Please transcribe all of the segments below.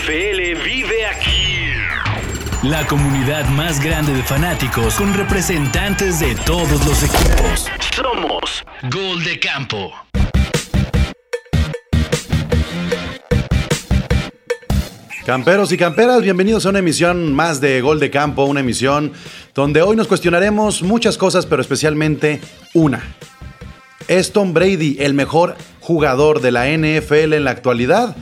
NFL vive aquí. La comunidad más grande de fanáticos con representantes de todos los equipos. Somos Gol de Campo. Camperos y camperas, bienvenidos a una emisión más de Gol de Campo, una emisión donde hoy nos cuestionaremos muchas cosas, pero especialmente una. ¿Es Tom Brady el mejor jugador de la NFL en la actualidad?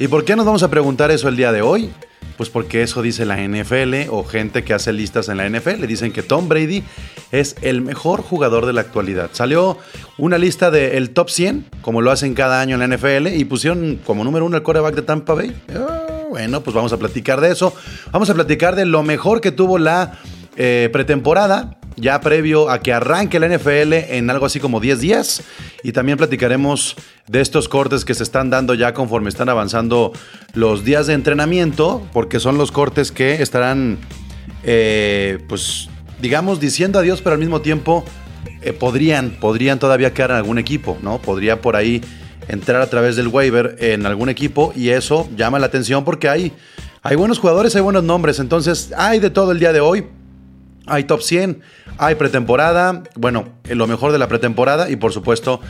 ¿Y por qué nos vamos a preguntar eso el día de hoy? Pues porque eso dice la NFL o gente que hace listas en la NFL. Dicen que Tom Brady es el mejor jugador de la actualidad. Salió una lista del top 100, como lo hacen cada año en la NFL, y pusieron como número uno el quarterback de Tampa Bay. Ah, bueno, pues vamos a platicar de eso. Vamos a platicar de lo mejor que tuvo la eh, pretemporada, ya previo a que arranque la NFL en algo así como 10 días. Y también platicaremos de estos cortes que se están dando ya conforme están avanzando los días de entrenamiento, porque son los cortes que estarán, eh, pues, digamos, diciendo adiós, pero al mismo tiempo eh, podrían, podrían todavía quedar en algún equipo, ¿no? Podría por ahí entrar a través del waiver en algún equipo y eso llama la atención porque hay, hay buenos jugadores, hay buenos nombres, entonces hay de todo el día de hoy. Hay top 100, hay pretemporada, bueno, lo mejor de la pretemporada y por supuesto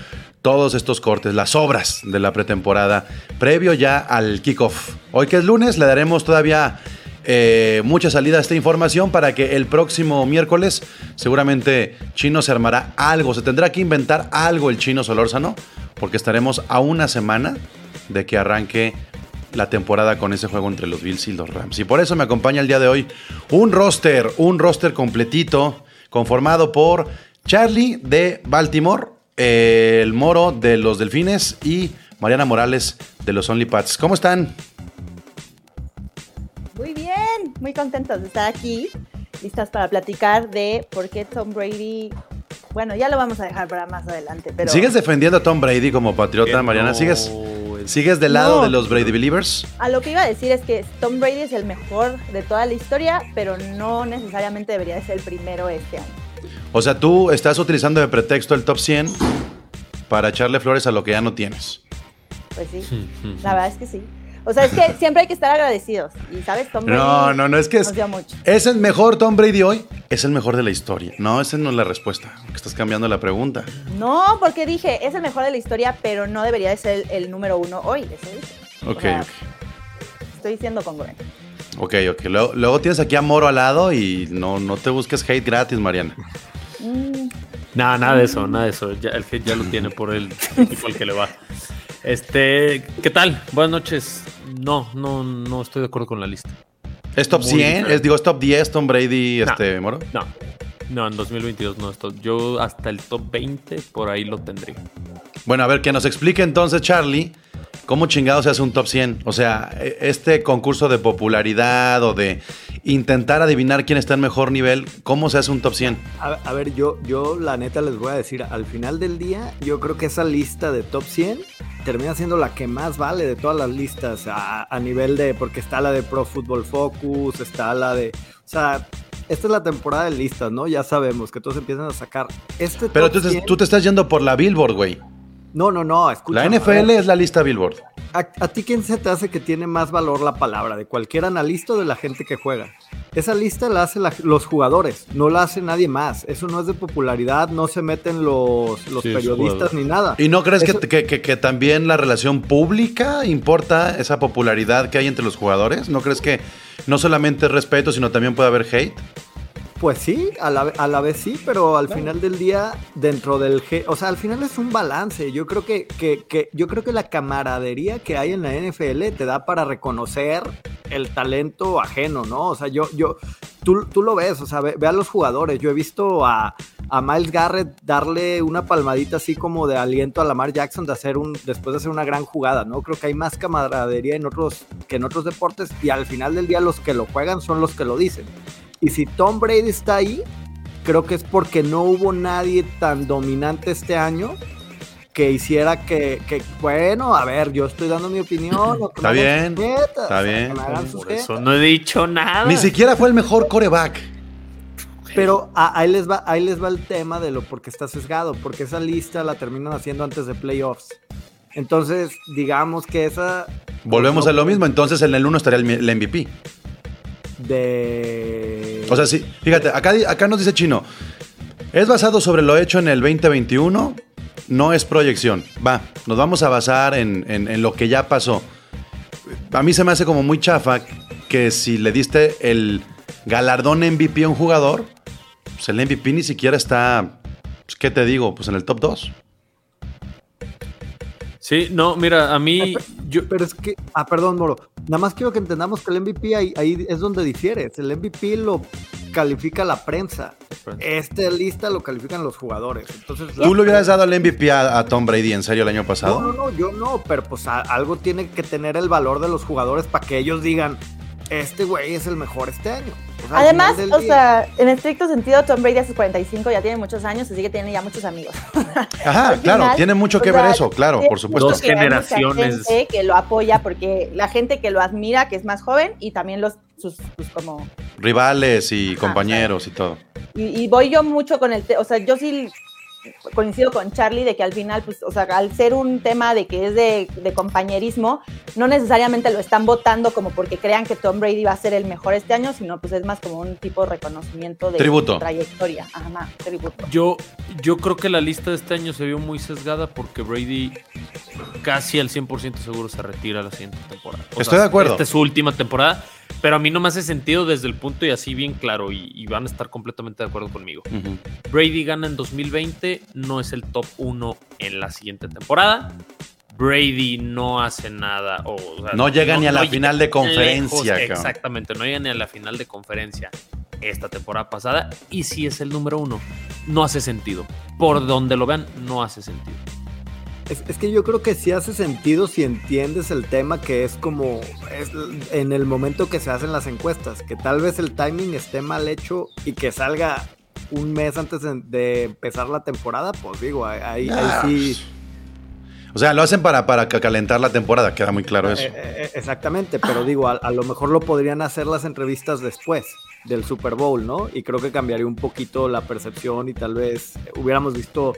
todos estos cortes, las obras de la pretemporada, previo ya al kickoff. Hoy que es lunes, le daremos todavía eh, mucha salida a esta información para que el próximo miércoles seguramente Chino se armará algo, se tendrá que inventar algo el Chino Solórzano, porque estaremos a una semana de que arranque la temporada con ese juego entre los Bills y los Rams. Y por eso me acompaña el día de hoy un roster, un roster completito, conformado por Charlie de Baltimore, eh, el Moro de los Delfines y Mariana Morales de los Only Pats. ¿Cómo están? Muy bien, muy contentos de estar aquí, listas para platicar de por qué Tom Brady bueno, ya lo vamos a dejar para más adelante, pero... ¿Sigues defendiendo a Tom Brady como patriota, Mariana? ¿Sigues, ¿Sigues del lado No. de los Brady Believers? A lo que iba a decir es que Tom Brady es el mejor de toda la historia, pero no necesariamente debería de ser el primero este año. O sea, tú estás utilizando de pretexto el top 100 para echarle flores a lo que ya no tienes. Pues sí, la verdad es que sí. O sea, es que siempre hay que estar agradecidos. Y sabes, Tom Brady No, no, no, es que es, nos dio mucho. es el mejor Tom Brady hoy, es el mejor de la historia. No, esa no es la respuesta, porque estás cambiando la pregunta. No, porque dije, es el mejor de la historia, pero no debería de ser el, el número uno hoy. Eso. O Ok, sea, ok. Estoy siendo congruente. Ok, ok. Luego, luego tienes aquí a Moro al lado y no, no te busques hate gratis, Mariana. Mm, Nada, nada de eso, nada de eso. Ya, el hate ya lo tiene por el equipo al que le va. Este, ¿qué tal? Buenas noches. No, no, no estoy de acuerdo con la lista. ¿Es top Muy 100? diferente. ¿Es, digo, ¿Es top 10 Tom Brady, No. este, Moro? No, no, en 2022 no estoy. Yo hasta el top 20 por ahí lo tendría. Bueno, a ver, que nos explique entonces, Charlie, cómo chingado se hace un top 100. O sea, e- este concurso de popularidad o de intentar adivinar quién está en mejor nivel, ¿cómo se hace un top 100? A, a ver, yo, yo la neta les voy a decir, al final del día, yo creo que esa lista de top 100 termina siendo la que más vale de todas las listas a, a nivel de, porque está la de Pro Football Focus, está la de, o sea, esta es la temporada de listas, ¿no? Ya sabemos que todos empiezan a sacar este Pero top tú, te- 100 tú te estás yendo por la Billboard, güey. No, no, no, escucha. La NFL es la lista Billboard. ¿A, a ti quién se te hace que tiene más valor la palabra? ¿De cualquier analista o de la gente que juega? Esa lista la hacen la- los jugadores, no la hace nadie más. Eso no es de popularidad, no se meten los, los Sí, es periodistas ni nada. ¿Y no crees que- que- que también la relación pública importa esa popularidad que hay entre los jugadores? ¿No crees que no solamente es respeto, sino también puede haber hate? Pues sí, a la, a la vez sí, pero al final del día, dentro del... O sea, al final es un balance. Yo creo que, que, que- yo creo que la camaradería que hay en la NFL te da para reconocer el talento ajeno, ¿no? O sea, yo, yo, tú, tú lo ves, o sea, ve, ve a los jugadores. Yo he visto a, a Miles Garrett darle una palmadita así como de aliento a Lamar Jackson de hacer un, después de hacer una gran jugada, ¿no? Creo que hay más camaradería en otros que en otros deportes y al final del día los que lo juegan son los que lo dicen. Y si Tom Brady está ahí, creo que es porque no hubo nadie tan dominante este año que hiciera que, que, bueno, a ver, yo estoy dando mi opinión. o que Está bien, jetas, está bien. Por eso no he dicho nada. Ni siquiera fue el mejor coreback. Pero a- ahí les va, ahí les va el tema de lo porque está sesgado, porque esa lista la terminan haciendo antes de playoffs. Entonces, digamos que esa Volvemos a lo mismo, entonces en el 1 estaría el, el MVP. De. O sea, sí, fíjate, acá, acá nos dice Chino, es basado sobre lo hecho en el 2021, no es proyección. Va, nos vamos a basar en, en- en lo que ya pasó. A mí se me hace como muy chafa que si le diste el galardón MVP a un jugador, pues el MVP ni siquiera está, pues, ¿qué te digo? Pues en el top 2. Sí, no, mira, a mí. Yo, Pero es que, ah, perdón, Moro. Nada más quiero que entendamos que el MVP ahí, ahí es donde difieres. El MVP lo califica la prensa. Esta lista lo califican los jugadores. Entonces, ¿Tú le hubieras dado el MVP a, a Tom Brady en serio el año No, pasado? no, no, yo no, pero pues a- algo tiene que tener el valor de los jugadores para que ellos digan, este güey es el mejor este año. O sea, al Además, o día- sea, en estricto sentido, Tom Brady a sus 45 ya tiene muchos años, así que tiene ya muchos amigos. Ajá, claro, tiene mucho que sea, ver eso, claro, por supuesto. Dos que hay mucha generaciones. gente que lo apoya porque la gente que lo admira, que es más joven, y también los sus, sus como Rivales y Ajá, compañeros y todo. Y, y voy yo mucho con el, te- o sea, yo sí coincido con Charlie de que al final, pues, o sea, al ser un tema de que es de, de compañerismo, no necesariamente lo están votando como porque crean que Tom Brady va a ser el mejor este año, sino pues es más como un tipo de reconocimiento de Tributo. trayectoria. Ajá, tributo. Yo, yo creo que la lista de este año se vio muy sesgada porque Brady casi al 100% seguro se retira la siguiente temporada. O Estoy de acuerdo. Esta es su última temporada, pero a mí no me hace sentido desde el punto y así bien claro y, y van a estar completamente de acuerdo conmigo. Brady gana en 2020, no es el top 1 en la siguiente temporada. Brady no hace nada. o, o sea, No llega ni a la final de conferencia, cabrón. exactamente, no llega ni a la final de conferencia esta temporada pasada. Y si es el número uno, no hace sentido. Por donde lo vean, no hace sentido. Es, es que yo creo que sí hace sentido si entiendes el tema que es como es en el momento que se hacen las encuestas, que tal vez el timing esté mal hecho y que salga un mes antes de, empezar la temporada, pues digo, ahí, ahí- ahí Ah, sí. O sea, lo hacen para, para ca- calentar la temporada, queda muy claro eso. Eh, eh, exactamente, pero digo, a, a lo mejor lo podrían hacer las entrevistas después del Super Bowl, ¿no? Y creo que cambiaría un poquito la percepción y tal vez hubiéramos visto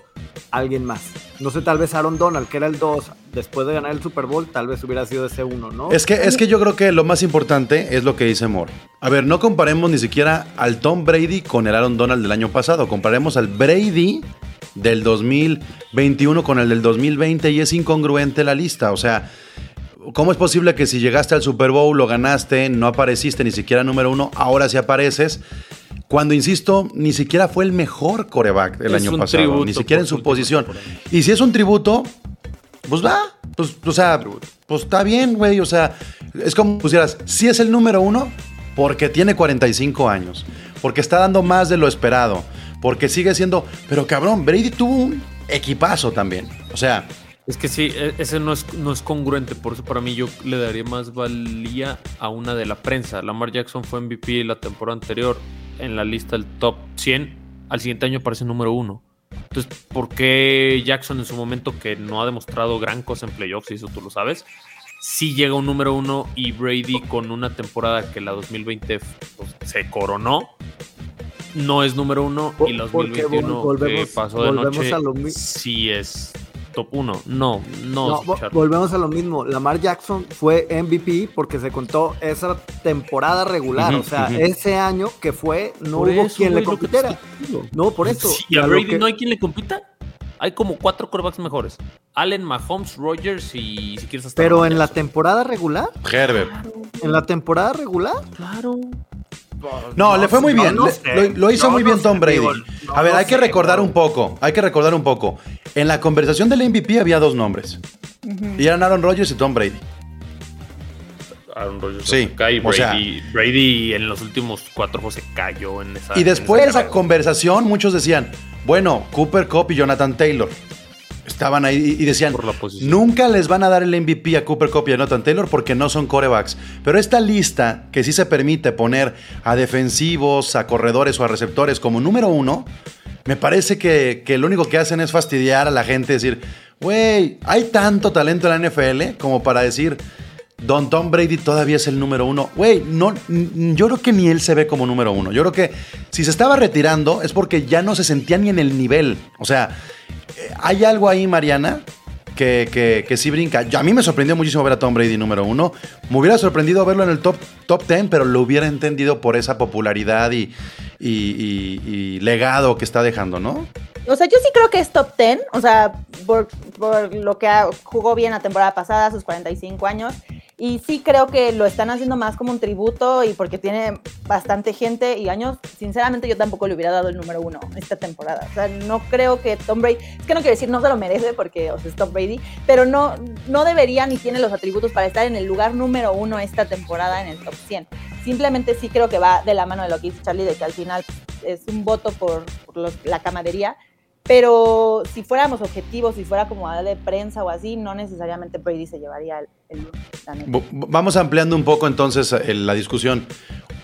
a alguien más. No sé, tal vez Aaron Donald, que era el 2, después de ganar el Super Bowl, tal vez hubiera sido ese 1, ¿no? Es que, es que yo creo que lo más importante es lo que dice Moore. A ver, no comparemos ni siquiera al Tom Brady con el Aaron Donald del año pasado. Comparemos al Brady del 2021 con el del 2020 y es incongruente la lista. O sea, ¿cómo es posible que si llegaste al Super Bowl, lo ganaste, no apareciste ni siquiera número uno, ahora sí apareces? Cuando, insisto, ni siquiera fue el mejor coreback el Es año pasado, ni siquiera en su posición. Y si es un tributo, pues va, pues, o sea, pues está bien, güey. O sea, es como pusieras, si es el número uno, porque tiene 45 años, porque está dando más de lo esperado, porque sigue siendo. Pero cabrón, Brady tuvo un equipazo también. O sea, Es que sí, e- ese no es, no es congruente. Por eso para mí yo le daría más valía a una de la prensa. Lamar Jackson fue MVP la temporada anterior en la lista del top 100. Al siguiente año aparece número uno. Entonces, ¿por qué Jackson en su momento que no ha demostrado gran cosa en playoffs, y eso tú lo sabes, sí llega un número uno y Brady con una temporada que la 2020 pues, se coronó? No es número uno y la Porque 2021 vol- que volvemos- pasó de volvemos noche a lo mi- sí es top 1. No, no, volvemos a lo mismo. Lamar Jackson fue MVP porque se contó esa temporada regular. O sea, ese año que fue, no Por hubo eso, quien le compitiera. No, por eso. Sí, ¿Y a Brady que- no hay quien le compita? Hay como cuatro quarterbacks mejores. Allen, Mahomes, Rogers y si quieres hasta Pero en la temporada regular, Herbert. en la temporada regular. Claro. No, le fue muy bien. no le- sé, lo, lo hizo muy no bien Tom sé, Brady. digo, no a ver, hay que sé, recordar bro. un poco. Hay que recordar un poco. En la conversación del MVP había dos nombres. Y eran Aaron Rodgers y Tom Brady. Aaron Rodgers Sí, se cae y o sea- Brady, en los últimos cuatro juegos se cayó en esa. Y después en de esa esa conversación, muchos decían, bueno, Cooper Cup y Jonathan Taylor. Estaban ahí y decían, nunca les van a dar el MVP a Cooper Cup y a Jonathan Taylor porque no son corebacks. Pero esta lista, que sí se permite poner a defensivos, a corredores o a receptores como número uno, me parece que, que lo único que hacen es fastidiar a la gente, decir, güey, hay tanto talento en la NFL como para decir, Don Tom Brady todavía es el número uno. Güey, no, yo creo que ni él se ve como número uno. Yo creo que si se estaba retirando es porque ya no se sentía ni en el nivel. O sea, eh, hay algo ahí, Mariana, que, que, sí brinca. Yo- a mí me sorprendió muchísimo ver a Tom Brady número uno. Me hubiera sorprendido verlo en el top, top 10, pero lo hubiera entendido por esa popularidad y, legado que está dejando, ¿no? O sea, yo sí creo que es top 10, o sea, por, por lo que jugó bien la temporada pasada, sus 45 años, y sí creo que lo están haciendo más como un tributo y porque tiene bastante gente y años, sinceramente yo tampoco le hubiera dado el número uno esta temporada. O sea, no creo que Tom Brady, es que no quiero decir no se lo merece porque o sea, es Tom Brady, pero no, no debería ni tiene los atributos para estar en el lugar número uno esta temporada en el top 100. Simplemente sí creo que va de la mano de lo que dice Charlie, de que al final es un voto por, los- la camadería, pero si fuéramos objetivos, si fuera como a de prensa o así, no necesariamente Brady se llevaría el, el Vamos ampliando un poco entonces eh, la discusión.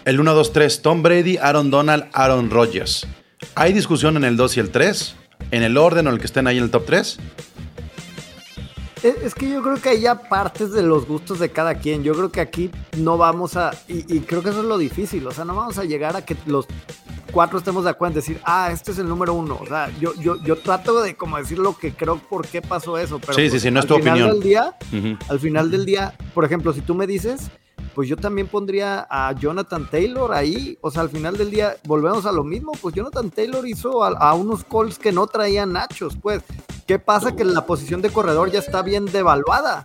El 1, 2, 3, Tom Brady, Aaron Donald, Aaron Rodgers. ¿Hay discusión en el 2 y el 3? ¿En el orden o el que estén ahí en el top 3? Es, es que yo creo que hay ya partes de los gustos de cada quien. Yo creo que aquí no vamos a. Y, y creo que eso es lo difícil. O sea, no vamos a llegar a que los cuatro estemos de acuerdo en decir, ah, este es el número uno. O sea, yo, yo, yo trato de como decir lo que creo por qué pasó eso. Pero Sí, sí, pues, sí, no es al tu final opinión. Del día, al final del día, por ejemplo, si tú me dices, pues yo también pondría a Jonathan Taylor ahí. O sea, al final del día, volvemos a lo mismo. Pues Jonathan Taylor hizo a, a unos Colts que no traían nachos. Pues, ¿qué pasa? Que la posición de corredor ya está bien devaluada.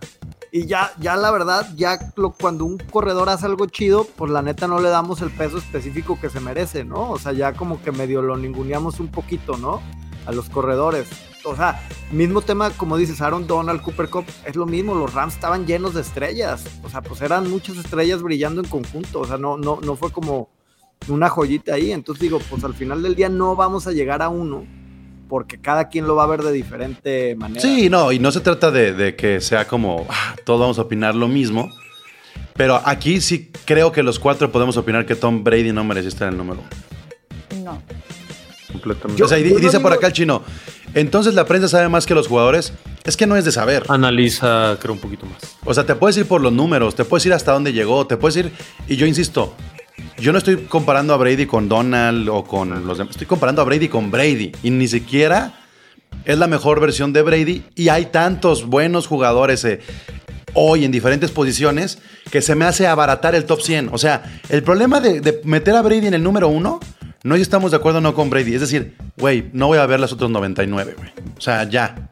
Y ya, ya la verdad, ya lo- cuando un corredor hace algo chido, pues la neta no le damos el peso específico que se merece, ¿no? O sea, ya como que medio lo ninguneamos un poquito, ¿no? A los corredores. O sea, mismo tema, como dices, Aaron Donald, Cooper Cup, es lo mismo, los Rams estaban llenos de estrellas. O sea, pues eran muchas estrellas brillando en conjunto. O sea, no, no, no fue como una joyita ahí. Entonces digo, pues al final del día no vamos a llegar a uno, porque cada quien lo va a ver de diferente manera. Sí, no, y no se trata de, de que sea como ah, todos vamos a opinar lo mismo. Pero aquí sí creo que los cuatro podemos opinar que Tom Brady no merecía estar en el número uno. No. Completamente. o sea, y, dice por digo- acá el chino. Entonces la prensa sabe más que los jugadores. Es que no es de saber. Analiza, creo, un poquito más. O sea, te puedes ir por los números, te puedes ir hasta dónde llegó, te puedes ir. Y yo insisto, yo no estoy comparando a Brady con Donald o con los demás. Estoy comparando a Brady con Brady. Y ni siquiera es la mejor versión de Brady. Y hay tantos buenos jugadores eh, hoy en diferentes posiciones que se me hace abaratar el top 100. O sea, el problema de, meter a Brady en el número uno. No estamos de acuerdo no con Brady. Es decir, güey, no voy a ver las otras 99, güey. O sea, ya.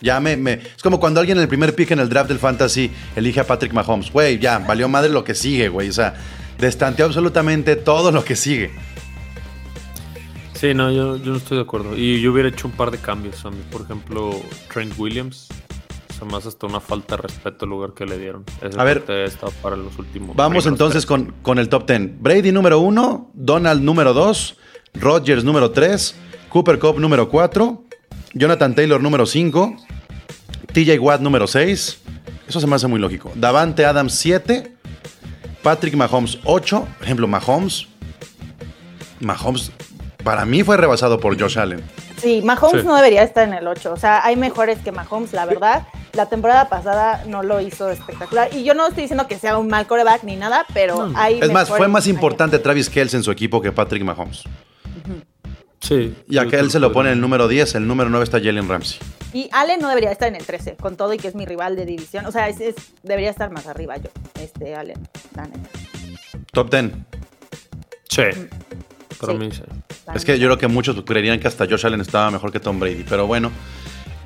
Ya me, me- Es como cuando alguien en el primer pick en el draft del fantasy elige a Patrick Mahomes. Güey, ya, valió madre lo que sigue, güey. O sea, destanteó absolutamente todo lo que sigue. Sí, no, yo, yo no estoy de acuerdo. Y yo hubiera hecho un par de cambios a mí. Por ejemplo, Trent Williams. Se me hace hasta una falta de respeto el lugar que le dieron. Ese A ver. para los últimos. Vamos entonces con, con el top 10. Brady número 1, Donald número 2, Rodgers número 3, Cooper Cup número 4, Jonathan Taylor número 5, TJ Watt número 6. Eso se me hace muy lógico. Davante Adams 7, Patrick Mahomes 8. Por ejemplo, Mahomes. Mahomes para mí fue rebasado por Josh Allen. Sí, Mahomes Sí. no debería estar en el 8. O sea, hay mejores que Mahomes, la verdad. La temporada pasada no lo hizo espectacular. Y yo no estoy diciendo que sea un mal coreback ni nada, pero hay. Es más, fue más importante Travis Kelce en su equipo que Patrick Mahomes. Sí. Y acá yo él se lo pone el número 10, el número 9 está Jalen Ramsey. Y Allen no debería estar en el 13, con todo y que es mi rival de división. O sea, es- es- debería estar más arriba yo, este Allen. Top 10. Sí. Para Sí. mí sí. Es que yo creo que muchos creerían que hasta Josh Allen estaba mejor que Tom Brady, pero bueno,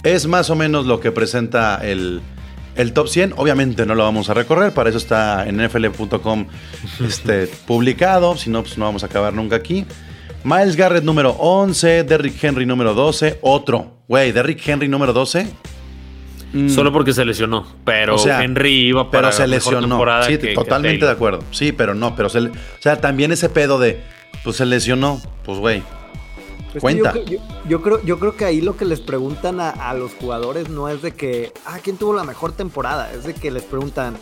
es más o menos lo que presenta el, el top 100. Obviamente no lo vamos a recorrer, para eso está en nfl.com este, publicado, si no, pues no vamos a acabar nunca aquí. Miles Garrett número 11, Derrick Henry número 12, otro. Güey, Derrick Henry número 12. Mm, Solo porque se lesionó. Pero O sea, Henry iba para pero se la mejor lesionó. temporada Sí, que- totalmente de acuerdo. Sí, pero no, pero se le- o sea, también ese pedo de pues se lesionó, pues güey. Cuenta. Yo, yo- yo creo, yo creo que ahí lo que les preguntan a, a los jugadores no es de que, ah, ¿quién tuvo la mejor temporada? Es de que les preguntan,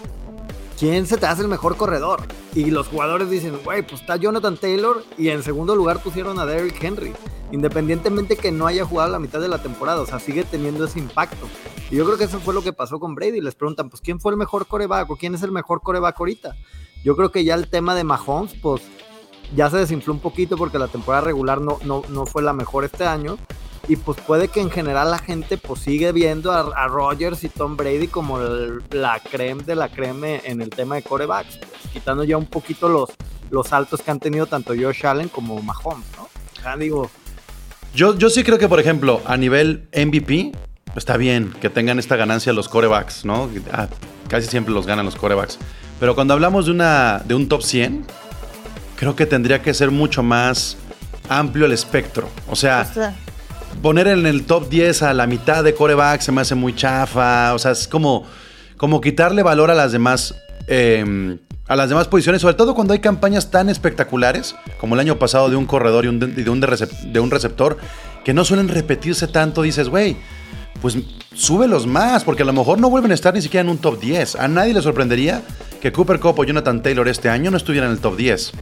¿quién se te hace el mejor corredor? Y los jugadores dicen, güey, pues está Jonathan Taylor y en segundo lugar pusieron a Derrick Henry. Independientemente que no haya jugado la mitad de la temporada, o sea, sigue teniendo ese impacto. Y yo creo que eso fue lo que pasó con Brady. Les preguntan, pues, ¿quién fue el mejor coreback o quién es el mejor coreback ahorita? Yo creo que ya el tema de Mahomes, pues, ya se desinfló un poquito porque la temporada regular no, no, no fue la mejor este año. Y pues puede que en general la gente pues sigue viendo a, a Rodgers y Tom Brady como el- la creme de la creme en el tema de corebacks, pues, quitando ya un poquito los, los saltos que han tenido tanto Josh Allen como Mahomes, ¿no? Sea, digo, Yo, yo sí creo que, por ejemplo, a nivel MVP, está bien que tengan esta ganancia los corebacks, ¿no? Ah, casi siempre los ganan los corebacks. Pero cuando hablamos de, una, de un top 100, creo que tendría que ser mucho más amplio el espectro. O sea, O sea, poner en el top 10 a la mitad de coreback se me hace muy chafa. O sea, es como, como quitarle valor a las demás. eh, a las demás posiciones, sobre todo cuando hay campañas tan espectaculares como el año pasado de un corredor y de, un, de un receptor que no suelen repetirse tanto, dices, güey, pues súbelos más, porque a lo mejor no vuelven a estar ni siquiera en un top 10. A nadie le sorprendería que Cooper Cup o Jonathan Taylor este año no estuvieran en el top 10.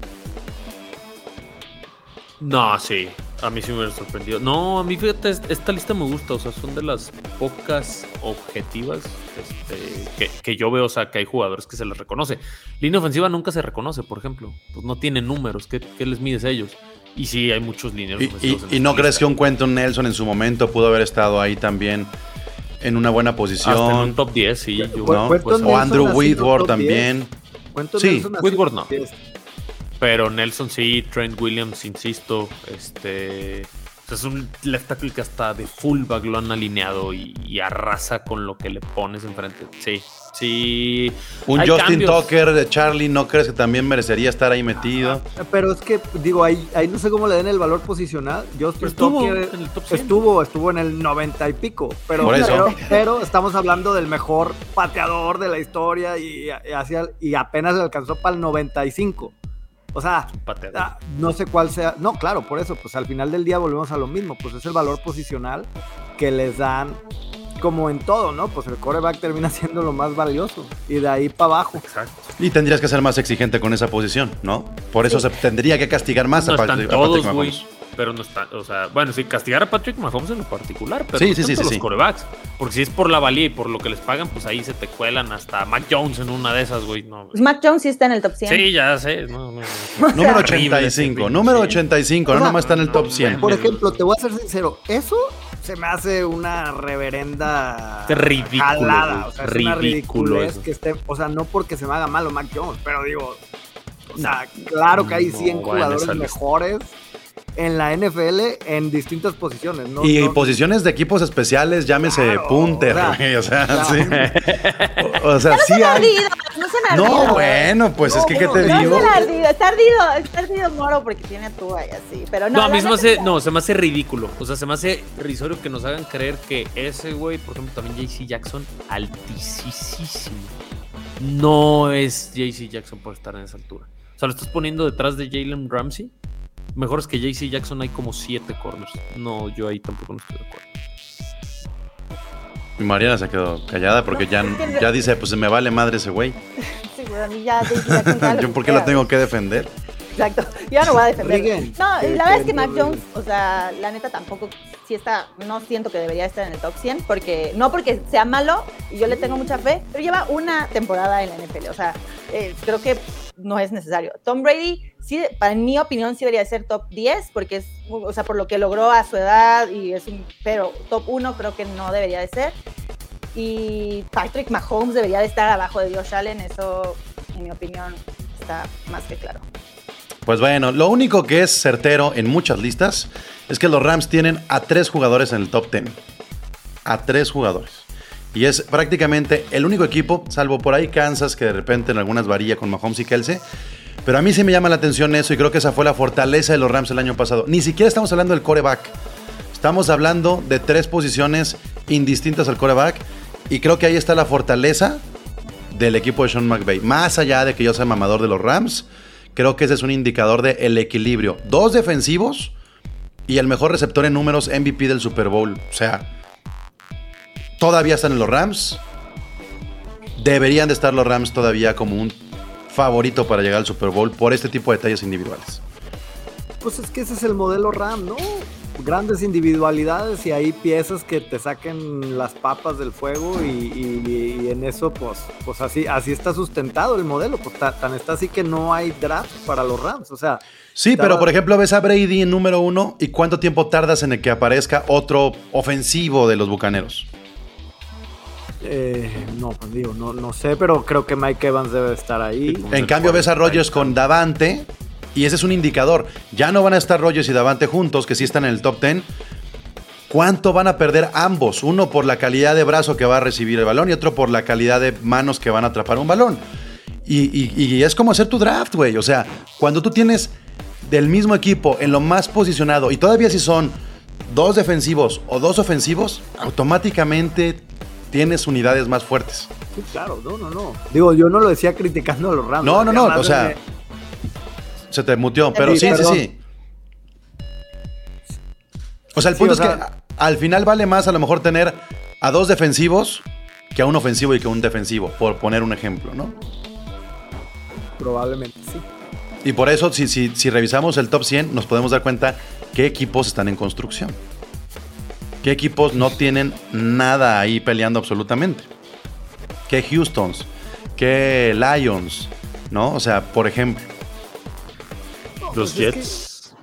No, sí. A mí sí me hubiera sorprendido. No, a mí fíjate, es- esta lista me gusta. O sea, son de las pocas objetivas este, que, que yo veo. O sea, que hay jugadores que se les reconoce. Línea ofensiva nunca se reconoce, por ejemplo. Pues no tiene números. ¿Qué, qué les mides a ellos? Y sí, hay muchos líneas Y, y- en y esta no crees que un Quentin Nelson en su momento pudo haber estado ahí también en una buena posición. Hasta en un top 10, sí. yo- ¿no? pues, o Andrew Whitworth top 10. también. ¿cuántos Sí? Whitworth no. Pero Nelson sí, Trent Williams, insisto, este o sea, es un left tackle que hasta de fullback lo han alineado y, y arrasa con lo que le pones enfrente. Sí, sí. Un Hay Justin cambios. Tucker de Charlie, ¿no crees que también merecería estar ahí metido? Pero es que, digo, ahí, ahí no sé cómo le den el valor posicional. Justin estuvo Tucker en el top 100. estuvo, estuvo en el 90 y pico. Pero, Por eso. pero, pero estamos hablando del mejor pateador de la historia y, y hacia- y apenas le alcanzó para el 95. O sea, ah, no sé cuál sea. No, claro, por eso, pues al final del día volvemos a lo mismo. Pues es el valor posicional que les dan como en todo, ¿no? Pues el coreback termina siendo lo más valioso. Y de ahí para abajo. Exacto. Y tendrías que ser más exigente con esa posición, ¿no? Por eso Sí. se tendría que castigar más no a están a todos, Patrick. Pero no están, o sea, bueno, sí, castigar a Patrick Mahomes en lo particular, pero Sí, no sí, sí, los sí. corebacks. Porque si es por la valía y por lo que les pagan, pues ahí se te cuelan hasta Mac Jones en una de esas, güey. No, pues Mac Jones sí está en el top 100. sí, ya sé. No, no, no. Número Horrible ese 85, pinche. número 85, no O sea, nomás está en el top 100. Por ejemplo, te voy a ser sincero, eso se me hace una reverenda Es ridículo, jalada, o sea, es una Ridículo eso. que esté, o sea, no porque se me haga malo Mac Jones, pero digo, o sea, claro que hay No 100 va en jugadores mejores en la NFL en distintas posiciones, ¿no? Y No- posiciones de equipos especiales, llámese Claro, punter, o sea, güey, o sea, claro. sí. O, o sea, sí sean hay. ardidos, no sean No, ardidos. bueno, pues es que, ¿qué te No, digo? No sean ardidos, está ardido, está ardido Moro porque tiene a tú y así, pero no. No, a mí se me hace, no, se me hace ridículo. O sea, se me hace risorio que nos hagan creer que ese güey, por ejemplo, también JC Jackson, altísimo. No es JC Jackson por estar en esa altura. O sea, lo estás poniendo detrás de Jalen Ramsey. Mejor es que JC Jackson hay como siete corners. No, yo ahí tampoco no estoy de acuerdo. Y Mariana se quedó callada porque ya, ya dice, pues se me vale madre ese güey. Sí, güey, a mí ya Jackson ya Yo, ¿por qué lo tengo que defender? Exacto, ya no voy a defender. No, la verdad es que Mac Jones, o sea, la neta tampoco sí está, no siento que debería estar en el top 100, porque no porque sea malo, y yo le tengo mucha fe, pero lleva una temporada en la NFL, o sea, eh, creo que no es necesario. Tom Brady, sí, para en mi opinión, sí debería ser top 10, porque es, o sea, por lo que logró a su edad, y es un, pero top 1 creo que no debería de ser. Y Patrick Mahomes debería de estar abajo de Josh Allen, eso, en mi opinión, está más que claro. Pues bueno, lo único que es certero en muchas listas es que los Rams tienen a tres jugadores en el top 10. A tres jugadores. Y es prácticamente el único equipo, salvo por ahí Kansas, que de repente en algunas varía con Mahomes y Kelsey. Pero a mí sí me llama la atención eso y creo que esa fue la fortaleza de los Rams el año pasado. Ni siquiera estamos hablando del coreback. Estamos hablando de tres posiciones indistintas al coreback. Y creo que ahí está la fortaleza del equipo de Sean McVay. Más allá de que yo sea mamador de los Rams, creo que ese es un indicador del equilibrio. Dos defensivos y el mejor receptor en números MVP del Super Bowl. O sea, todavía están en los Rams. Deberían de estar los Rams todavía como un favorito para llegar al Super Bowl por este tipo de detalles individuales. Pues es que ese es el modelo RAM, ¿no? Grandes individualidades y hay piezas que te saquen las papas del fuego y, y- y en eso pues, pues así, así está sustentado el modelo, pues ta- tan, está así que no hay draft para los Rams, o sea, Sí, pero por ejemplo ves a Brady en número uno y cuánto tiempo tardas en el que aparezca otro ofensivo de los Bucaneros. eh, no, pues digo, no, no sé, pero creo que Mike Evans debe estar ahí. En cambio ves a Rogers con Davante y ese es un indicador. Ya no van a estar Rogers y Davante juntos, que sí están en el top 10. ¿Cuánto van a perder ambos? Uno por la calidad de brazo que va a recibir el balón y otro por la calidad de manos que van a atrapar un balón. Y, y- y es como hacer tu draft, güey. O sea, cuando tú tienes del mismo equipo en lo más posicionado y todavía si son dos defensivos o dos ofensivos, automáticamente tienes unidades más fuertes. Sí, claro, no, no, no. Digo, yo no lo decía criticando a los Rams. No, no, no, o sea, se te muteó, pero sí, Sí, sí. O sea, el punto es que sea- al final vale más a lo mejor tener a dos defensivos que a un ofensivo y que a un defensivo, por poner un ejemplo, ¿no? probablemente sí. Y por eso, si, si, si revisamos el top 100, nos podemos dar cuenta qué equipos están en construcción. ¿Qué equipos no tienen nada ahí peleando absolutamente? ¿Qué Houstons? ¿Qué Lions? ¿No? O sea, por ejemplo. Los Pues es que- Jets.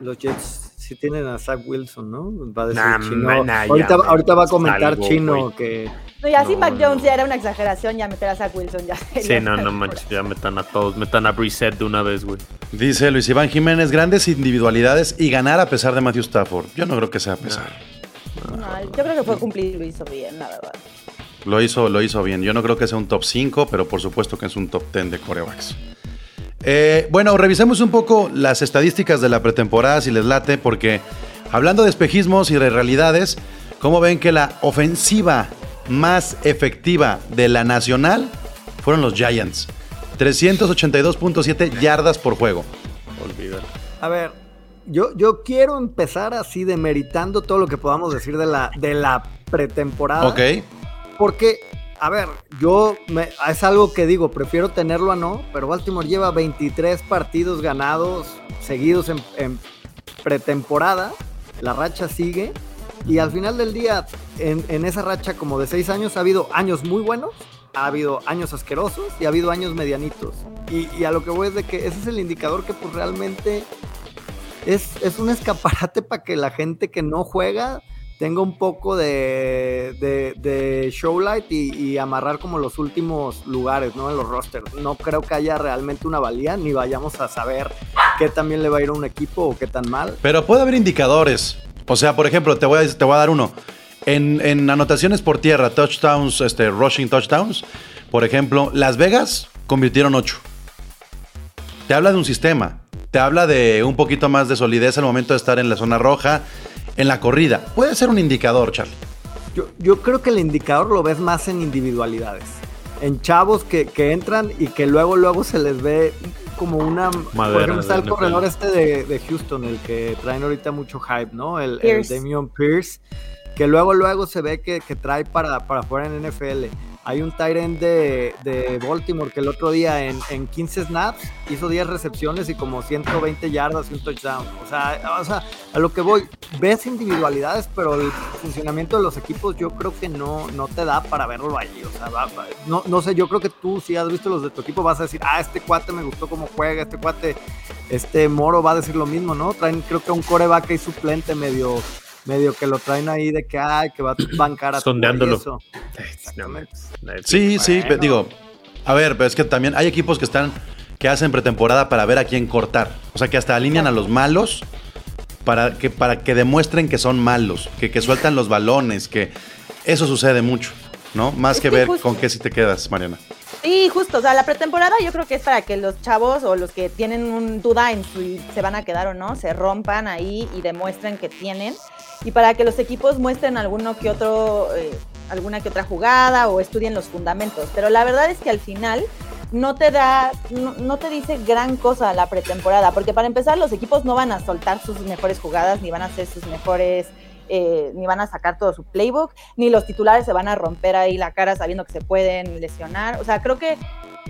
Los Jets sí tienen a Zach Wilson, ¿no? Va a decir Nah, Chino. man, nah, ahorita, ya, ahorita va a comentar algo, Chino que No, y así No, Mac no. Jones ya era una exageración, ya meter a Zach Wilson ya. Sí, no, no manches, ya metan a todos, metan a Brissett de una vez, güey. Dice Luis Iván Jiménez, grandes individualidades y ganar a pesar de Matthew Stafford. Yo no creo que sea a pesar. No, yo creo que fue cumplir y lo hizo bien, la verdad. Lo hizo, lo hizo bien. Yo no creo que sea un top 5, pero por supuesto que es un top 10 de corebacks. Eh, bueno, revisemos un poco las estadísticas de la pretemporada, si les late, porque hablando de espejismos y de realidades, ¿cómo ven que la ofensiva más efectiva de la nacional fueron los Giants? 382.7 yardas por juego. Olvídalo. A ver, yo, yo quiero empezar así demeritando todo lo que podamos decir de la, de la pretemporada. Ok. Porque, a ver, yo es algo que digo, prefiero tenerlo a no, pero Baltimore lleva 23 partidos ganados seguidos en, pretemporada. La racha sigue. Y al final del día, en, esa racha como de 6 años, ha habido años muy buenos, ha habido años asquerosos y ha habido años medianitos. Y, y a lo que voy es de que ese es el indicador que pues realmente es, es un escaparate para que la gente que no juega tenga un poco de, de, showlight y, amarrar como los últimos lugares, ¿no? En los rosters. No creo que haya realmente una valía, ni vayamos a saber qué también le va a ir a un equipo o qué tan mal. Pero puede haber indicadores. O sea, por ejemplo, te voy a, te voy a dar uno. En, en anotaciones por tierra, touchdowns, este, rushing touchdowns, por ejemplo, Las Vegas convirtieron 8. Te habla de un sistema. Te habla de un poquito más de solidez al momento de estar en la zona roja, en la corrida. Puede ser un indicador, Charlie. Yo, yo creo que el indicador lo ves más en individualidades. En chavos que, que entran y que luego, luego se les ve como una... por Madera ejemplo, está el NFL. corredor este de, de Houston, el que traen ahorita mucho hype, ¿no? El, el Pierce. Damian Pierce, que luego, luego se ve que, que trae para, para fuera en NFL. Hay un end de, de Baltimore que el otro día en, en 15 snaps hizo 10 recepciones y como 120 yardas y un touchdown. O sea, o sea, a lo que voy, ves individualidades, pero el funcionamiento de los equipos yo creo que no, no te da para verlo ahí. O sea, va- va- no, no sé, yo creo que tú si has visto los de tu equipo vas a decir, ah, este cuate me gustó cómo juega, este cuate, este Moro va a decir lo mismo, ¿no? Traen creo que un coreback y suplente medio medio que lo traen ahí de que, ay, que va a bancar a Sondeándolo. eso. No. Sí, sí, bueno. digo, a ver, pero es que también hay equipos que están, que hacen pretemporada para ver a quién cortar. O sea, que hasta alinean a los malos para que, para que demuestren que son malos, que, que sueltan los balones, que eso sucede mucho, ¿no? Más Es que que ver justo- con qué si te quedas, Mariana. Sí, justo, o sea, la pretemporada yo creo que es para que los chavos o los que tienen un duda en si se van a quedar o no, se rompan ahí y demuestren que tienen. Y para que los equipos muestren alguno que otro, eh, alguna que otra jugada o estudien los fundamentos. Pero la verdad es que al final no te da, no, no te dice gran cosa la pretemporada, porque para empezar los equipos no van a soltar sus mejores jugadas, ni van a hacer sus mejores, eh, ni van a sacar todo su playbook, ni los titulares se van a romper ahí la cara sabiendo que se pueden lesionar. O sea, creo que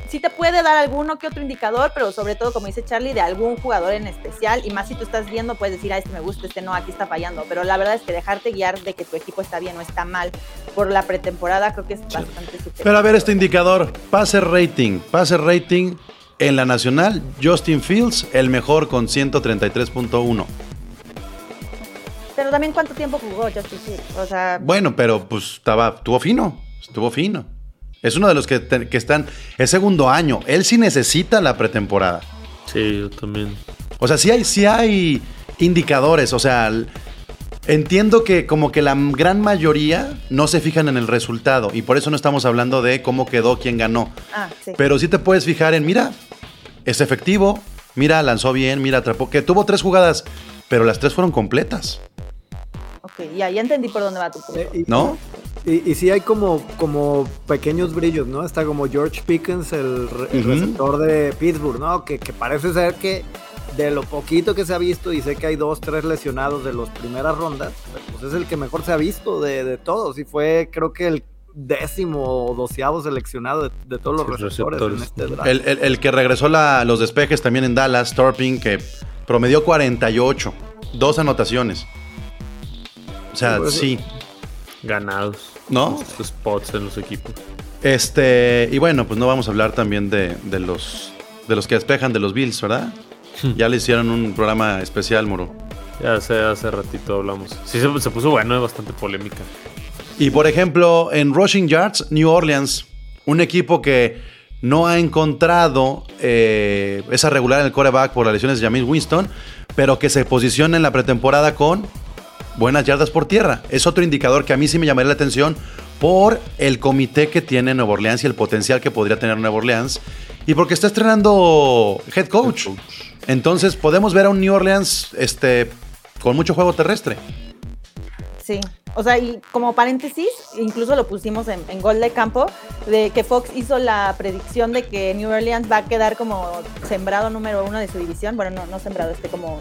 sí te puede dar alguno que otro indicador, pero sobre todo, como dice Charlie, de algún jugador en especial. Y más si tú estás viendo, puedes decir, ah, este me gusta, este no, aquí está fallando. Pero la verdad es que dejarte guiar de que tu equipo está bien o está mal por la pretemporada, creo que es bastante superior. Pero a ver este indicador, pase rating, pase rating en la nacional, Justin Fields, el mejor con 133.1. Pero también cuánto tiempo jugó Justin Fields. O sea, Bueno, pero pues estaba, estuvo fino, estuvo fino. Es uno de los que, te- que están, es segundo año. Él sí necesita la pretemporada. Sí, yo también. O sea, sí hay, sí hay indicadores. O sea, entiendo que como que la gran mayoría no se fijan en el resultado. Y por eso no estamos hablando de cómo quedó, quién ganó. ah, sí. Pero sí te puedes fijar en, mira, es efectivo, mira, lanzó bien, mira, atrapó, que tuvo tres jugadas, pero las tres fueron completas, Ok, ya, ya entendí por dónde va tu punto. Eh, y- ¿no? Y, y sí hay como, como pequeños brillos, ¿no? Está como George Pickens, el, re- el Ujú. receptor de Pittsburgh, ¿no? Que, que parece ser que de lo poquito que se ha visto, y sé que hay dos, tres lesionados de las primeras rondas, pues es el que mejor se ha visto de, de todos. Y fue, creo que el décimo o doceavo seleccionado de, de todos los Sí, receptores, receptores. en este draft. El, el- el que regresó la- los despejes también en Dallas, Torping, que promedió 48, dos anotaciones. O sea, Sí, pues, sí, Ganados. ¿no? Los spots en los equipos. Este, y bueno, pues no vamos a hablar también de, de los de los que despejan de los Bills, ¿verdad? Ya le hicieron un programa especial, Muro. Ya hace, hace ratito hablamos. Sí, se, se puso bueno, es bastante polémica. Y por ejemplo, en Rushing Yards, New Orleans, un equipo que no ha encontrado eh, esa regular en el coreback por las lesiones de James Winston, pero que se posiciona en la pretemporada con buenas yardas por tierra. Es otro indicador que a mí sí me llamaría la atención por el comité que tiene Nueva Orleans y el potencial que podría tener Nueva Orleans. Y porque está estrenando head coach. Entonces podemos ver a un New Orleans este, con mucho juego terrestre. Sí. O sea, y como paréntesis, incluso lo pusimos en, en gol de campo, de que Fox hizo la predicción de que New Orleans va a quedar como sembrado número uno de su división. Bueno, no, no sembrado, este como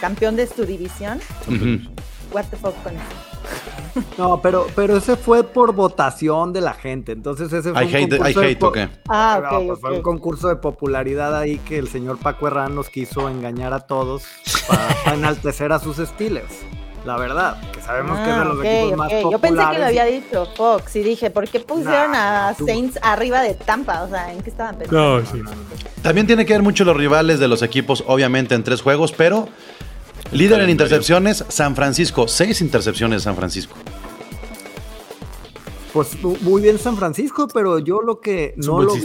campeón de su división. Ujú. What the fuck con eso. No, pero, pero ese fue por votación de la gente. Entonces ese fue I un hate, concurso de hate, po- ¿o qué? Ah, No, ok, pues Fue un concurso de popularidad ahí que el señor Paco Herrán nos quiso engañar a todos para, para enaltecer a sus Steelers. La verdad, que sabemos que es de Ah, los ok, equipos más ok. populares. Yo pensé que lo había dicho Fox y dije, ¿por qué pusieron a tú- Saints arriba de Tampa? O sea, ¿en qué estaban pensando? No, sí. También tiene que ver mucho los rivales de los equipos, obviamente, en tres juegos, pero líder en intercepciones, San Francisco. Seis intercepciones San Francisco. Pues mu- muy bien San Francisco, pero yo lo que no lo vi,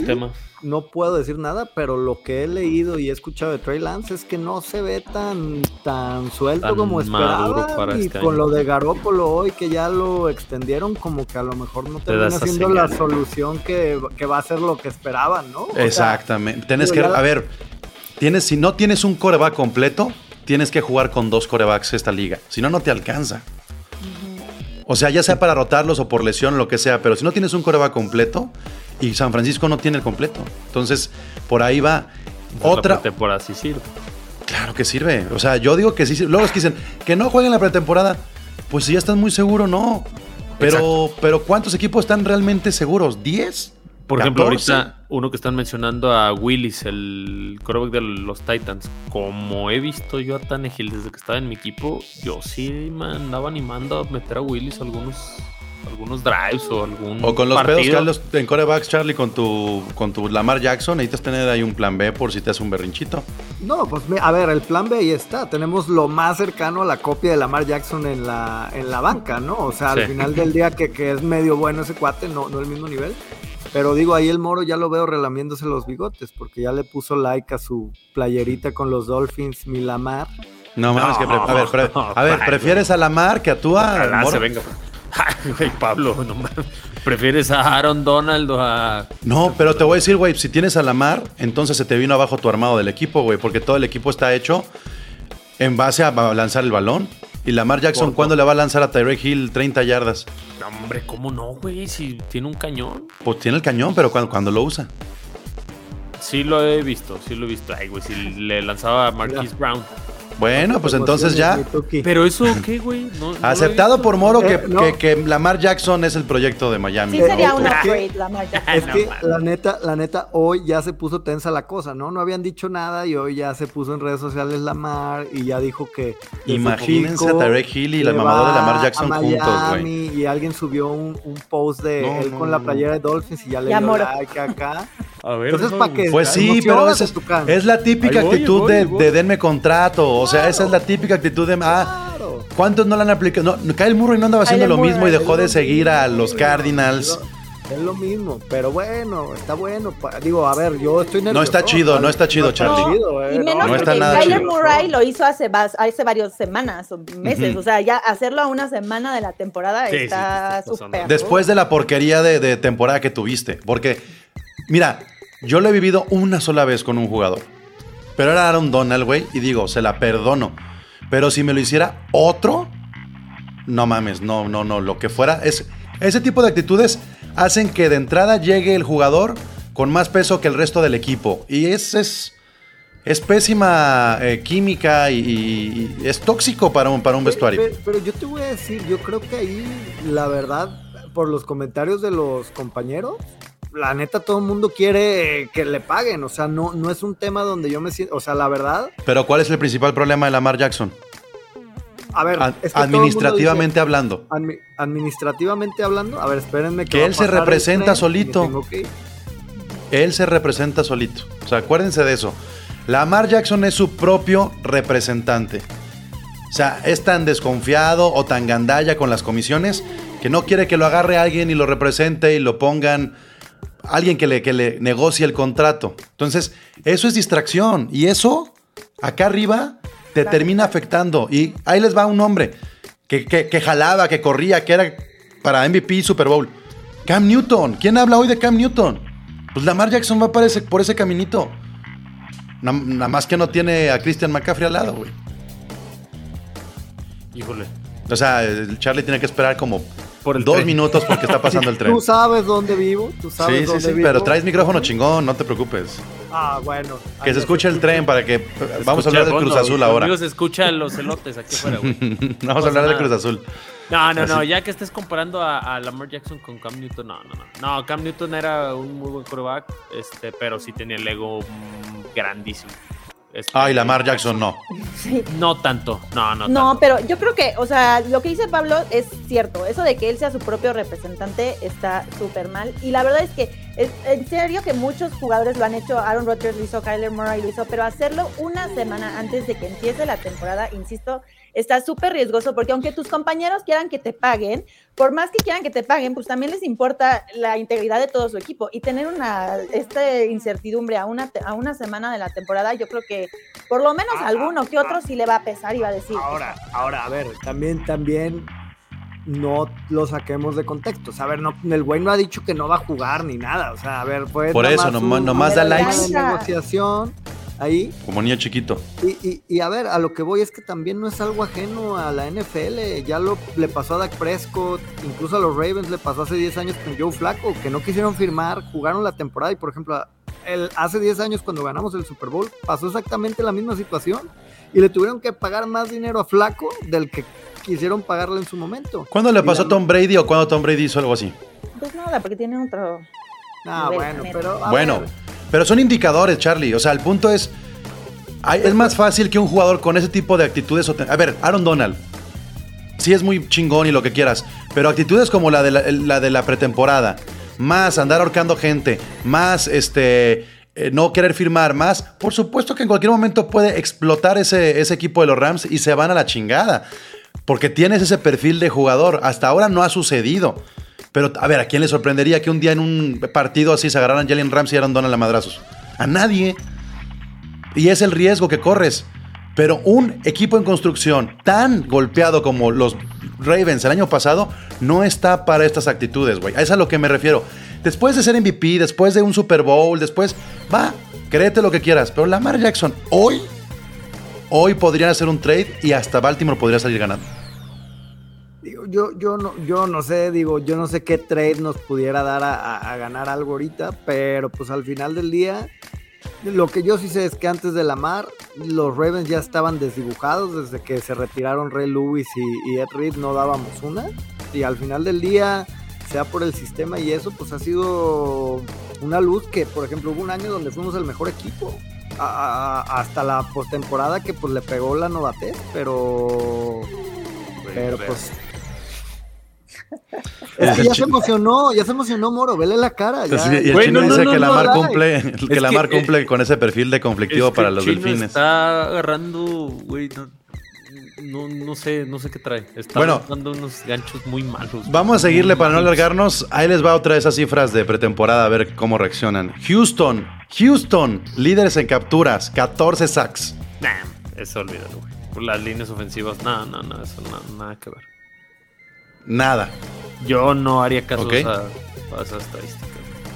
no puedo decir nada, pero lo que he leído y he escuchado de Trey Lance es que no se ve tan, tan suelto Tan como esperaba. para y este con año. lo de Garópolo hoy, que ya lo extendieron, como que a lo mejor no da termina esa siendo la solución que, que va a ser lo que esperaban, ¿no? O sea, Exactamente. Tienes que, a ver, tienes, si no tienes un coreback completo, tienes que jugar con dos corebacks esta liga. Si no, no te alcanza. O sea, ya sea para rotarlos o por lesión, lo que sea, pero si no tienes un coreback completo y San Francisco no tiene el completo. Entonces, por ahí va. Otra, La temporada sí sirve. Claro que sirve. O sea, yo digo que sí. sirve. Luego es que dicen que no jueguen la pretemporada. Pues si ya están muy seguros, no. Pero, pero ¿cuántos equipos están realmente seguros? ¿10? Por ejemplo, 14. ahorita uno que están mencionando a Willis, el quarterback de los Titans. Como he visto yo a Tannehill desde que estaba en mi equipo, yo sí me andaba animando a meter a Willis algunos, algunos drives o algún O con los pedos que los- en corebacks, Charlie, con tu, con tu Lamar Jackson, necesitas tener ahí un plan B por si te hace un berrinchito. No, pues a ver, el plan B ahí está. Tenemos lo más cercano a la copia de Lamar Jackson en la, en la banca, ¿no? O sea, al Sí. final del día que, que es medio bueno ese cuate, no, no el mismo nivel. Pero digo, ahí el moro ya lo veo relamiéndose los bigotes, porque ya le puso like a su playerita con los Dolphins, mi Lamar. No mames, que a ver, pre- a ver, No, ¿prefieres a Lamar que a tú a Ojalá Moro? se venga. Ay, güey, Pablo, no mames. ¿Prefieres a Aaron Donald o a.? No, pero te voy a decir, güey, si tienes a Lamar, entonces se te vino abajo tu armado del equipo, güey, porque todo el equipo está hecho en base a lanzar el balón. Y Lamar Jackson, Corto. ¿cuándo le va a lanzar a Tyreek Hill 30 yardas? No, hombre, ¿cómo no, güey? Si tiene un cañón. Pues tiene el cañón, pero cuando, cuando lo usa. Sí lo he visto, sí lo he visto. Ay, güey, si le lanzaba a Marquise Brown. Bueno, pues entonces ya. Pero eso, ¿qué, güey? No- no Aceptado por Moro que, Eh, no. que, que Lamar Jackson es el proyecto de Miami. Sí sería Eh, un es que- upgrade, Lamar Jackson. Es que la neta, la neta, hoy ya se puso tensa la cosa, ¿no? No habían dicho nada y hoy ya se puso en redes sociales Lamar y ya dijo que. Imagínense a Tyreek Hill y la mamador de Lamar Jackson a juntos, güey. Y alguien subió un, un post de No, él no, con la no. playera de Dolphins y ya le dio like acá. A ver, Entonces, ¿para qué? Pues sí, pero esa es, es la típica voy, actitud voy, de, voy. de denme contrato. O sea, esa es la típica actitud de. Ah, Claro. ¿cuántos no la han aplicado? No, Kyle Murray no andaba haciendo lo mismo y dejó de seguir a los Cardinals. Es lo mismo, pero bueno, está bueno. Digo, a ver, yo estoy nervioso. No está chido, no está chido, Charlie. chido, eh, Y menos no está porque nada Kyler chido. Murray lo hizo hace, hace varias semanas o meses. O sea, ya hacerlo a una semana de la temporada Sí, está súper. Después de la porquería de, de temporada que tuviste. Porque, mira, yo lo he vivido una sola vez con un jugador. Pero era Aaron Donald, güey. Y digo, se la perdono. Pero si me lo hiciera otro, no mames, no, no, no. Lo que fuera. Es, ese tipo de actitudes hacen que de entrada llegue el jugador con más peso que el resto del equipo. Y es, es, es pésima eh, química y, es tóxico para un, para un vestuario. Pero, pero yo te voy a decir, yo creo que ahí, la verdad, por los comentarios de los compañeros, la neta todo el mundo quiere que le paguen. O sea, no, no es un tema donde yo me siento. O sea, la verdad, Pero ¿cuál es el principal problema de Lamar Jackson? a ver, Ad- es que administrativamente dice- hablando. admi- administrativamente hablando, a ver, espérenme que, Que él se representa solito. que. Él se representa solito. O sea, acuérdense de eso. Lamar Jackson es su propio representante. O sea, es tan desconfiado o tan gandalla con las comisiones que no quiere que lo agarre alguien y lo represente y lo pongan alguien que le, que le negocie el contrato. Entonces, eso es distracción. Y eso, acá arriba, te termina afectando. Y ahí les va un hombre que, que- que jalaba, que corría, que era para MVP y Super Bowl. Cam Newton. ¿Quién habla hoy de Cam Newton? Pues Lamar Jackson va por ese, por ese caminito. Na- Nada más que no tiene a Christian McCaffrey al lado, güey. Híjole. O sea, el Charlie tiene que esperar como Por el dos tren. minutos porque está pasando el tren. Tú sabes dónde vivo, tú sabes Sí, sí, dónde sí, vivo. pero traes micrófono chingón, no te preocupes. Ah, bueno. Que se escuche el tren para que... Vamos a hablar del Cruz Azul ahora. Amigos, escucha los elotes aquí afuera, güey. Vamos a hablar del nada. Cruz Azul. No, no, no, ya que estés comparando a, a Lamar Jackson con Cam Newton, no, no, no. No, Cam Newton era un muy buen quarterback, este, pero sí tenía el ego grandísimo. Este, Ay, Lamar Jackson no. Sí. No tanto, no, no, No, tanto. pero yo creo que, o sea, lo que dice Pablo es cierto. Eso de que él sea su propio representante está súper mal. Y la verdad es que, es, en serio, que muchos jugadores lo han hecho. Aaron Rodgers lo hizo, Kyler Murray lo hizo, pero hacerlo una semana antes de que empiece la temporada, insisto, está súper riesgoso porque aunque tus compañeros quieran que te paguen, por más que quieran que te paguen, pues también les importa la integridad de todo su equipo y tener una esta incertidumbre a una, a una semana de la temporada, yo creo que por lo menos a alguno que otro sí le va a pesar y va a decir. Ahora, ahora, a ver, también, también no lo saquemos de contexto. O sea, a ver, no, el güey no ha dicho que no va a jugar ni nada. O sea, a ver, fue. Por eso, más nomás- un- nomás da likes. negociación ahí. Como niño chiquito. Y, y, y a ver, a lo que voy es que también no es algo ajeno a la NFL. Ya lo le pasó a Dak Prescott, incluso a los Ravens le pasó hace 10 años con Joe Flaco, que no quisieron firmar, jugaron la temporada y, por ejemplo, el, hace 10 años cuando ganamos el Super Bowl pasó exactamente la misma situación y le tuvieron que pagar más dinero a Flaco del que quisieron pagarle en su momento. ¿Cuándo le pasó a Tom Brady o cuándo Tom Brady hizo algo así? Pues nada, porque tienen otro. Ah, bueno, pero. Bueno, ver, pero son indicadores, Charlie. O sea, el punto es. es más fácil que un jugador con ese tipo de actitudes. A ver, Aaron Donald. Sí es muy chingón y lo que quieras. Pero actitudes como la de la, pretemporada. Más andar ahorcando gente. Más este. eh, no querer firmar más. Por supuesto que en cualquier momento puede explotar ese equipo de los Rams y se van a la chingada. Porque tienes ese perfil de jugador. Hasta ahora no ha sucedido. Pero, a ver, ¿a quién le sorprendería que un día en un partido así se agarraran Jalen Ramsey y Aaron Donald a madrazos? A nadie. Y es el riesgo que corres. Pero un equipo en construcción tan golpeado como los Ravens el año pasado no está para estas actitudes, güey. Es a lo que me refiero. Después de ser MVP, después de un Super Bowl, después, va, créete lo que quieras. Pero Lamar Jackson, hoy, hoy podrían hacer un trade y hasta Baltimore podría salir ganando. Digo, yo, yo, no, yo no sé, digo, yo no sé qué trade nos pudiera dar a, a- a ganar algo ahorita, pero pues al final del día, lo que yo sí sé es que antes de la mar, los Ravens ya estaban desdibujados desde que se retiraron Ray Lewis y, y Ed Reed, no dábamos una. Y al final del día, sea por el sistema y eso, pues ha sido una luz que, por ejemplo, hubo un año donde fuimos el mejor equipo. a- hasta la postemporada que pues le pegó la novatez, pero pero pues es que ya se emocionó, ya se emocionó Moro, vele la cara. Ya, y el chino no, no, dice no, que Lamar dale. cumple, que Es que, cumple con ese perfil de conflictivo Es que para los chino delfines. Está agarrando, güey, no, no, no sé, no sé qué trae. Está Bueno. dando unos ganchos muy malos. Vamos a seguirle para no alargarnos. Ahí les va otra de esas cifras de pretemporada a ver cómo reaccionan. Houston, Houston, líderes en capturas, 14 sacks. Nah, eso olvídalo, güey. Las líneas ofensivas, no, no, no, eso no- nada que ver. Nada. Yo no haría caso Ok. a, a esa estadística.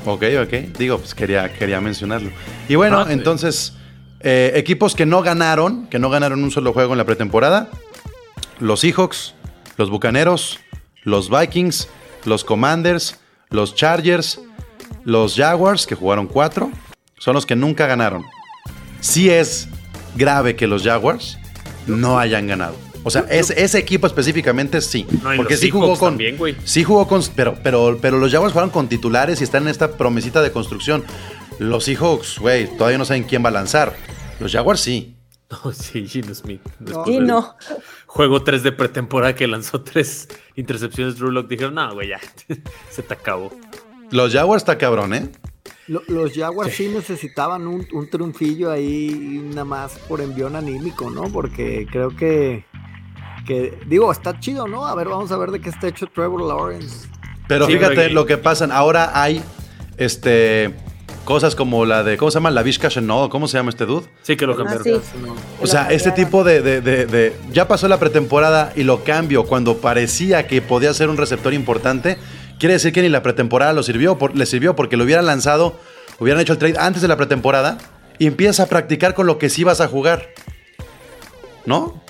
Ok, ok. Digo, pues quería, quería mencionarlo. Y bueno, Ah, sí. entonces, eh, equipos que no ganaron, que no ganaron un solo juego en la pretemporada. Los Seahawks, los Bucaneros, los Vikings, los Commanders, los Chargers, los Jaguars, que jugaron cuatro, son los que nunca ganaron. Sí es grave que los Jaguars no hayan ganado. O sea, ese, ese equipo específicamente sí. No, porque sí jugó con. también. Sí jugó con. Pero, pero, pero los Jaguars jugaron con titulares y están en esta promesita de construcción. Los Seahawks, güey, todavía no saben quién va a lanzar. Los Jaguars sí. No, sí, Gino Smith. Después Y del no. Juego 3 de pretemporada que lanzó tres intercepciones. Drew Lock dijeron, no, güey, ya, se te acabó. Los Jaguars está cabrón, ¿eh? Lo- los Jaguars sí necesitaban un, un triunfillo ahí nada más por envión anímico, ¿no? Porque creo que, que, digo, está chido, ¿no? A ver, vamos a ver de qué está hecho Trevor Lawrence. Pero Sí, fíjate lo que pasan. Ahora hay este cosas como la de. ¿Cómo se llama? La Vishka Chenot. ¿Cómo se llama este dude? Sí que lo Ah, cambiaron. sí. O sea, este tipo de, de- de- de- Ya pasó la pretemporada y lo cambio cuando parecía que podía ser un receptor importante. Quiere decir que ni la pretemporada lo sirvió, por- le sirvió porque lo hubieran lanzado, hubieran hecho el trade antes de la pretemporada y empieza a practicar con lo que sí vas a jugar. ¿No?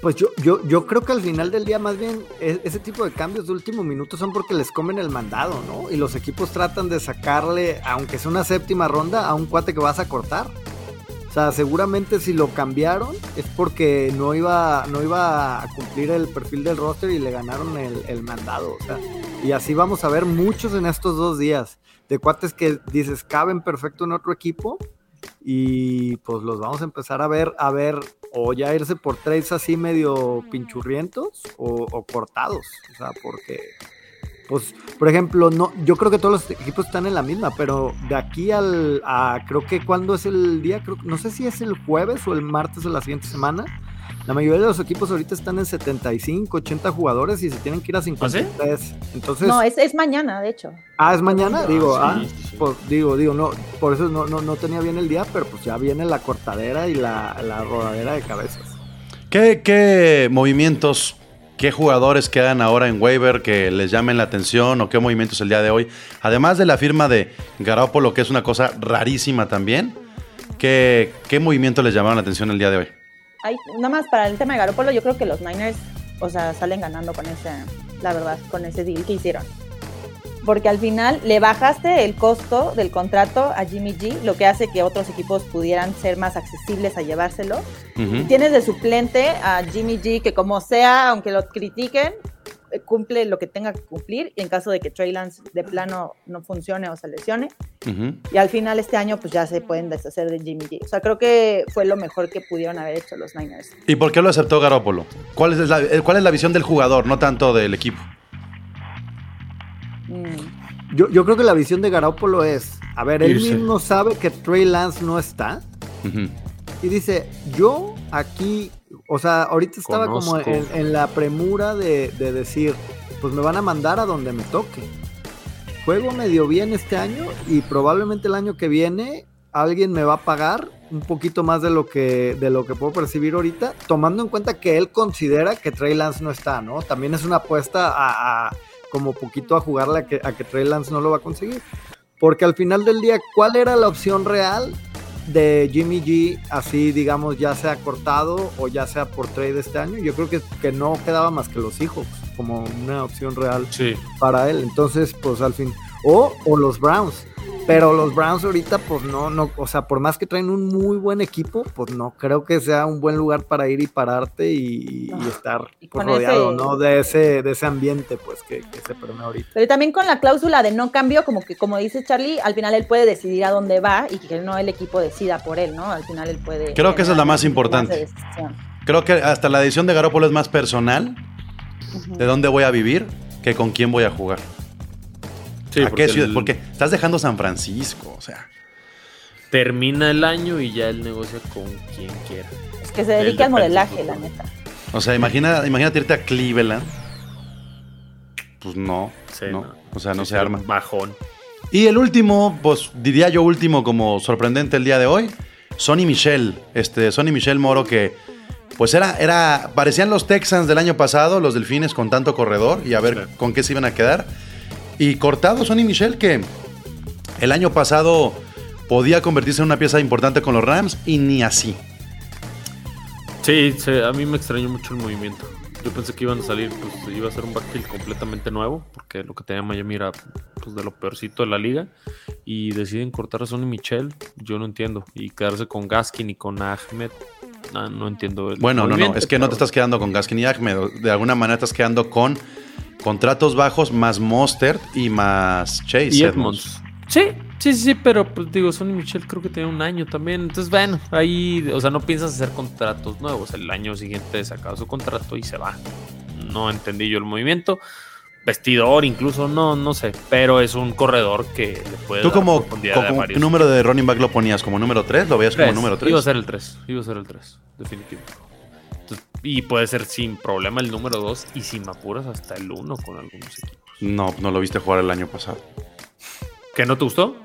Pues yo, yo, yo creo que al final del día más bien e- ese tipo de cambios de último minuto son porque les comen el mandado, ¿no? Y los equipos tratan de sacarle, aunque sea una séptima ronda, a un cuate que vas a cortar. O sea, seguramente si lo cambiaron es porque no iba, no iba a cumplir el perfil del roster y le ganaron el, el mandado. O sea, y así vamos a ver muchos en estos dos días. De cuates que dices caben perfecto en otro equipo. Y pues los vamos a empezar a ver, a ver, o ya irse por trades así medio pinchurrientos o, o cortados. O sea, porque, pues, por ejemplo, no, yo creo que todos los equipos están en la misma, pero de aquí al, a, creo que cuando es el día, creo, no sé si es el jueves o el martes de la siguiente semana. La mayoría de los equipos ahorita están en 75, 80 jugadores y se tienen que ir a 53. Entonces, No, es, es mañana, de hecho. ah, es mañana, digo, sí, ah, sí, sí. pues digo, digo, no, por eso no, no, no tenía bien el día, pero pues ya viene la cortadera y la, la rodadera de cabezas. ¿Qué, qué movimientos, qué jugadores quedan ahora en waiver que les llamen la atención o qué movimientos el día de hoy? Además de la firma de Garoppolo, que es una cosa rarísima también, ¿qué, qué movimientos les llamaron la atención el día de hoy? Hay, nada más para el tema de Garoppolo, yo creo que los Niners, o sea, salen ganando con ese, la verdad, con ese deal que hicieron. Porque al final le bajaste el costo del contrato a Jimmy G, lo que hace que otros equipos pudieran ser más accesibles a llevárselo. Ujú. Tienes de suplente a Jimmy G, que como sea, aunque lo critiquen, cumple lo que tenga que cumplir. Y en caso de que Trey Lance de plano no funcione o se lesione, y al final este año pues ya se pueden deshacer de Jimmy G. O sea, creo que fue lo mejor que pudieron haber hecho los Niners. ¿Y por qué lo aceptó Garoppolo? ¿Cuál es, la, eh, ¿Cuál es la visión del jugador, no tanto del equipo? Mm. Yo, yo creo que la visión de Garoppolo es, a ver, él Irse. mismo sabe que Trey Lance no está y dice, yo aquí, o sea, ahorita estaba como en, en la premura de, de decir, pues me van a mandar a donde me toque. Juego medio bien este año y probablemente el año que viene alguien me va a pagar un poquito más de lo que de lo que puedo percibir ahorita, tomando en cuenta que él considera que Trey Lance no está, ¿no? También es una apuesta a, a- como poquito a jugarle a que, a que Trey Lance no lo va a conseguir. Porque al final del día, ¿cuál era la opción real de Jimmy G, así digamos, ya sea cortado o ya sea por trade este año? Yo creo que, que no quedaba más que los hijos como una opción real Sí. para él. Entonces, pues al fin. O, o los Browns. Pero los Browns ahorita, pues no, no, o sea, por más que traen un muy buen equipo, pues no creo que sea un buen lugar para ir y pararte y, y No. estar Y pues, rodeado, ese- ¿no? De ese, de ese ambiente, pues, que, que se permea ahorita. Pero también con la cláusula de no cambio, como que como dice Charlie, al final él puede decidir a dónde va y que no el equipo decida por él, ¿no? Al final él puede. Creo que esa es la más importante. Creo que hasta la decisión de Garoppolo es más personal de dónde voy a vivir que con quién voy a jugar. Sí, ¿A qué ciudad? el- Porque estás dejando San Francisco, o sea. termina el año y ya él negocia con quien quiera. Es que se dedica al modelaje, la neta. O sea, imagina, imagínate irte a Cleveland. Pues no, Sí, no. no. O sea, no Sí, se arma. Bajón. Y el último, pues diría yo último como sorprendente el día de hoy, Sonny Michel, este Sonny Michel Moro que pues era era parecían los Texans del año pasado, los Delfines con tanto corredor y a ver Sí. con qué se iban a quedar. Y cortado Sonny Michel que el año pasado podía convertirse en una pieza importante con los Rams y ni así. Sí, sí, a mí me extrañó mucho el movimiento. Yo pensé que iban a salir, pues iba a ser un backfield completamente nuevo, porque lo que tenía Miami era pues, de lo peorcito de la liga. Y deciden cortar a Sonny Michel, yo no entiendo. Y quedarse con Gaskin y con Ahmed, no, no entiendo. el Bueno, no, no, es que no te estás quedando con Gaskin y Ahmed, de alguna manera estás quedando con contratos bajos más Mostert y más Chase Y Edmonds. Edmonds. Sí, sí, sí, pero pues digo, Sonny Michel creo que tenía un año también. Entonces, bueno, ahí, o sea, no piensas hacer contratos nuevos. El año siguiente se acaba su contrato y se va. No entendí yo el movimiento. Vestidor, incluso, no, no sé. Pero es un corredor que le puede. Tú dar como, como ¿qué varios. número de running back lo ponías? ¿Como número 3? ¿Lo veías Tres. como número 3? Iba a ser el 3. Iba a ser el 3, definitivo. Y puede ser sin problema el número 2 y sin apuras hasta el 1 con algunos equipos. No, no lo viste jugar el año pasado. ¿Que no te gustó?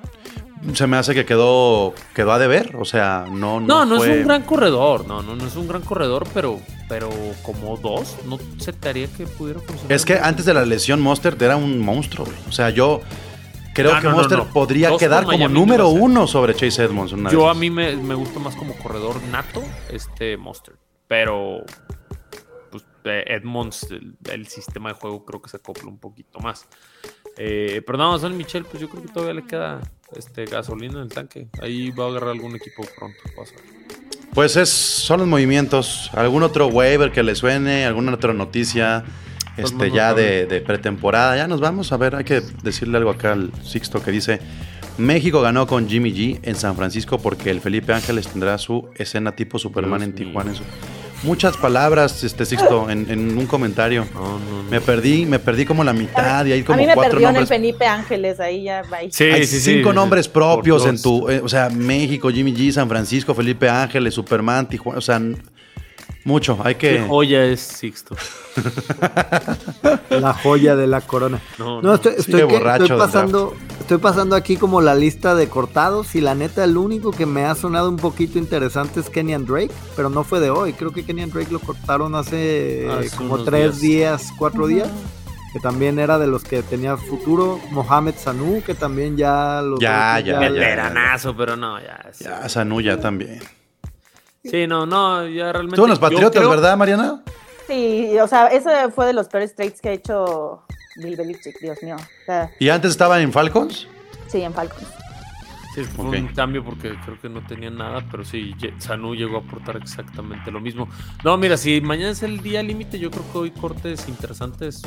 Se me hace que quedó, quedó a deber. O sea, no. No, No, no, fue- es un gran corredor. No, no, no es un gran corredor, pero, pero como dos, no se te haría que pudiera funcionar. Es que antes de la lesión, Mostert era un monstruo, güey. O sea, yo creo No, que no, no. podría Dos quedar como Miami número uno sobre Chase Edmonds. una Yo a mí me, me gusta más como corredor nato este Monster. Pero pues, eh, Edmonds, el, el sistema de juego creo que se acopla un poquito más. Eh, pero no, Son Michel, pues yo creo que todavía le queda este, gasolina en el tanque. Ahí va a agarrar algún equipo pronto. Pues es, son los movimientos. ¿Algún otro waiver que le suene? ¿Alguna otra noticia? Este, más ya de pretemporada. Ya nos vamos. A ver, hay que decirle algo acá al Sixto que dice: México ganó con Jimmy G en San Francisco porque el Felipe Ángeles tendrá su escena tipo Superman Dios en mío. Tijuana. en su- Muchas palabras, este Sixto, en, en un comentario. No, no, no. Me perdí, me perdí como la mitad y hay A como mí me cuatro perdió en el nombres. Felipe Ángeles, ahí ya. Sí, Hay sí, cinco sí, nombres sí. propios en tu, eh, o sea, México, Jimmy G, San Francisco, Felipe Ángeles, Superman, Tijuana, o sea, mucho. Hay Qué que. joya es Sixto. La joya de la corona. No, No, estoy, estoy, que- pasando, estoy pasando aquí como la lista de cortados y la neta el único que me ha sonado un poquito interesante es Kenyan Drake, pero no fue de hoy. Creo que Kenyan Drake lo cortaron hace, Hace como tres días. días, cuatro días, que también era de los que tenía futuro. Mohamed Sanu, que también ya lo Ya, ya, ya. Veteranazo, pero no, ya. sí. Ya, Sanuya también. Sí, no, no, ya realmente. En los Patriotas, creo- ¿verdad, Mariana? Sí, o sea, ese fue de los peores trades que ha hecho Bill Belichick, Dios mío. O sea, ¿Y antes estaba en Falcons? sí, en Falcons. Sí, fue Ok. un cambio porque creo que no tenía nada, pero sí, Sanu llegó a aportar exactamente lo mismo. No, mira, si mañana es el día límite, yo creo que hoy cortes interesantes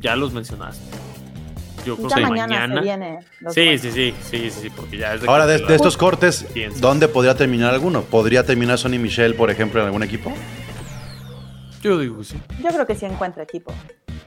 ya los mencionaste. Yo creo Ya que mañana, mañana. se viene. sí, sí, sí, sí, sí, porque ya es de Ahora, de, de estos cortes, Piensa. ¿dónde podría terminar alguno? ¿Podría terminar Sonny Michel, por ejemplo, en algún equipo? Yo digo que sí. Yo creo que sí encuentra equipo.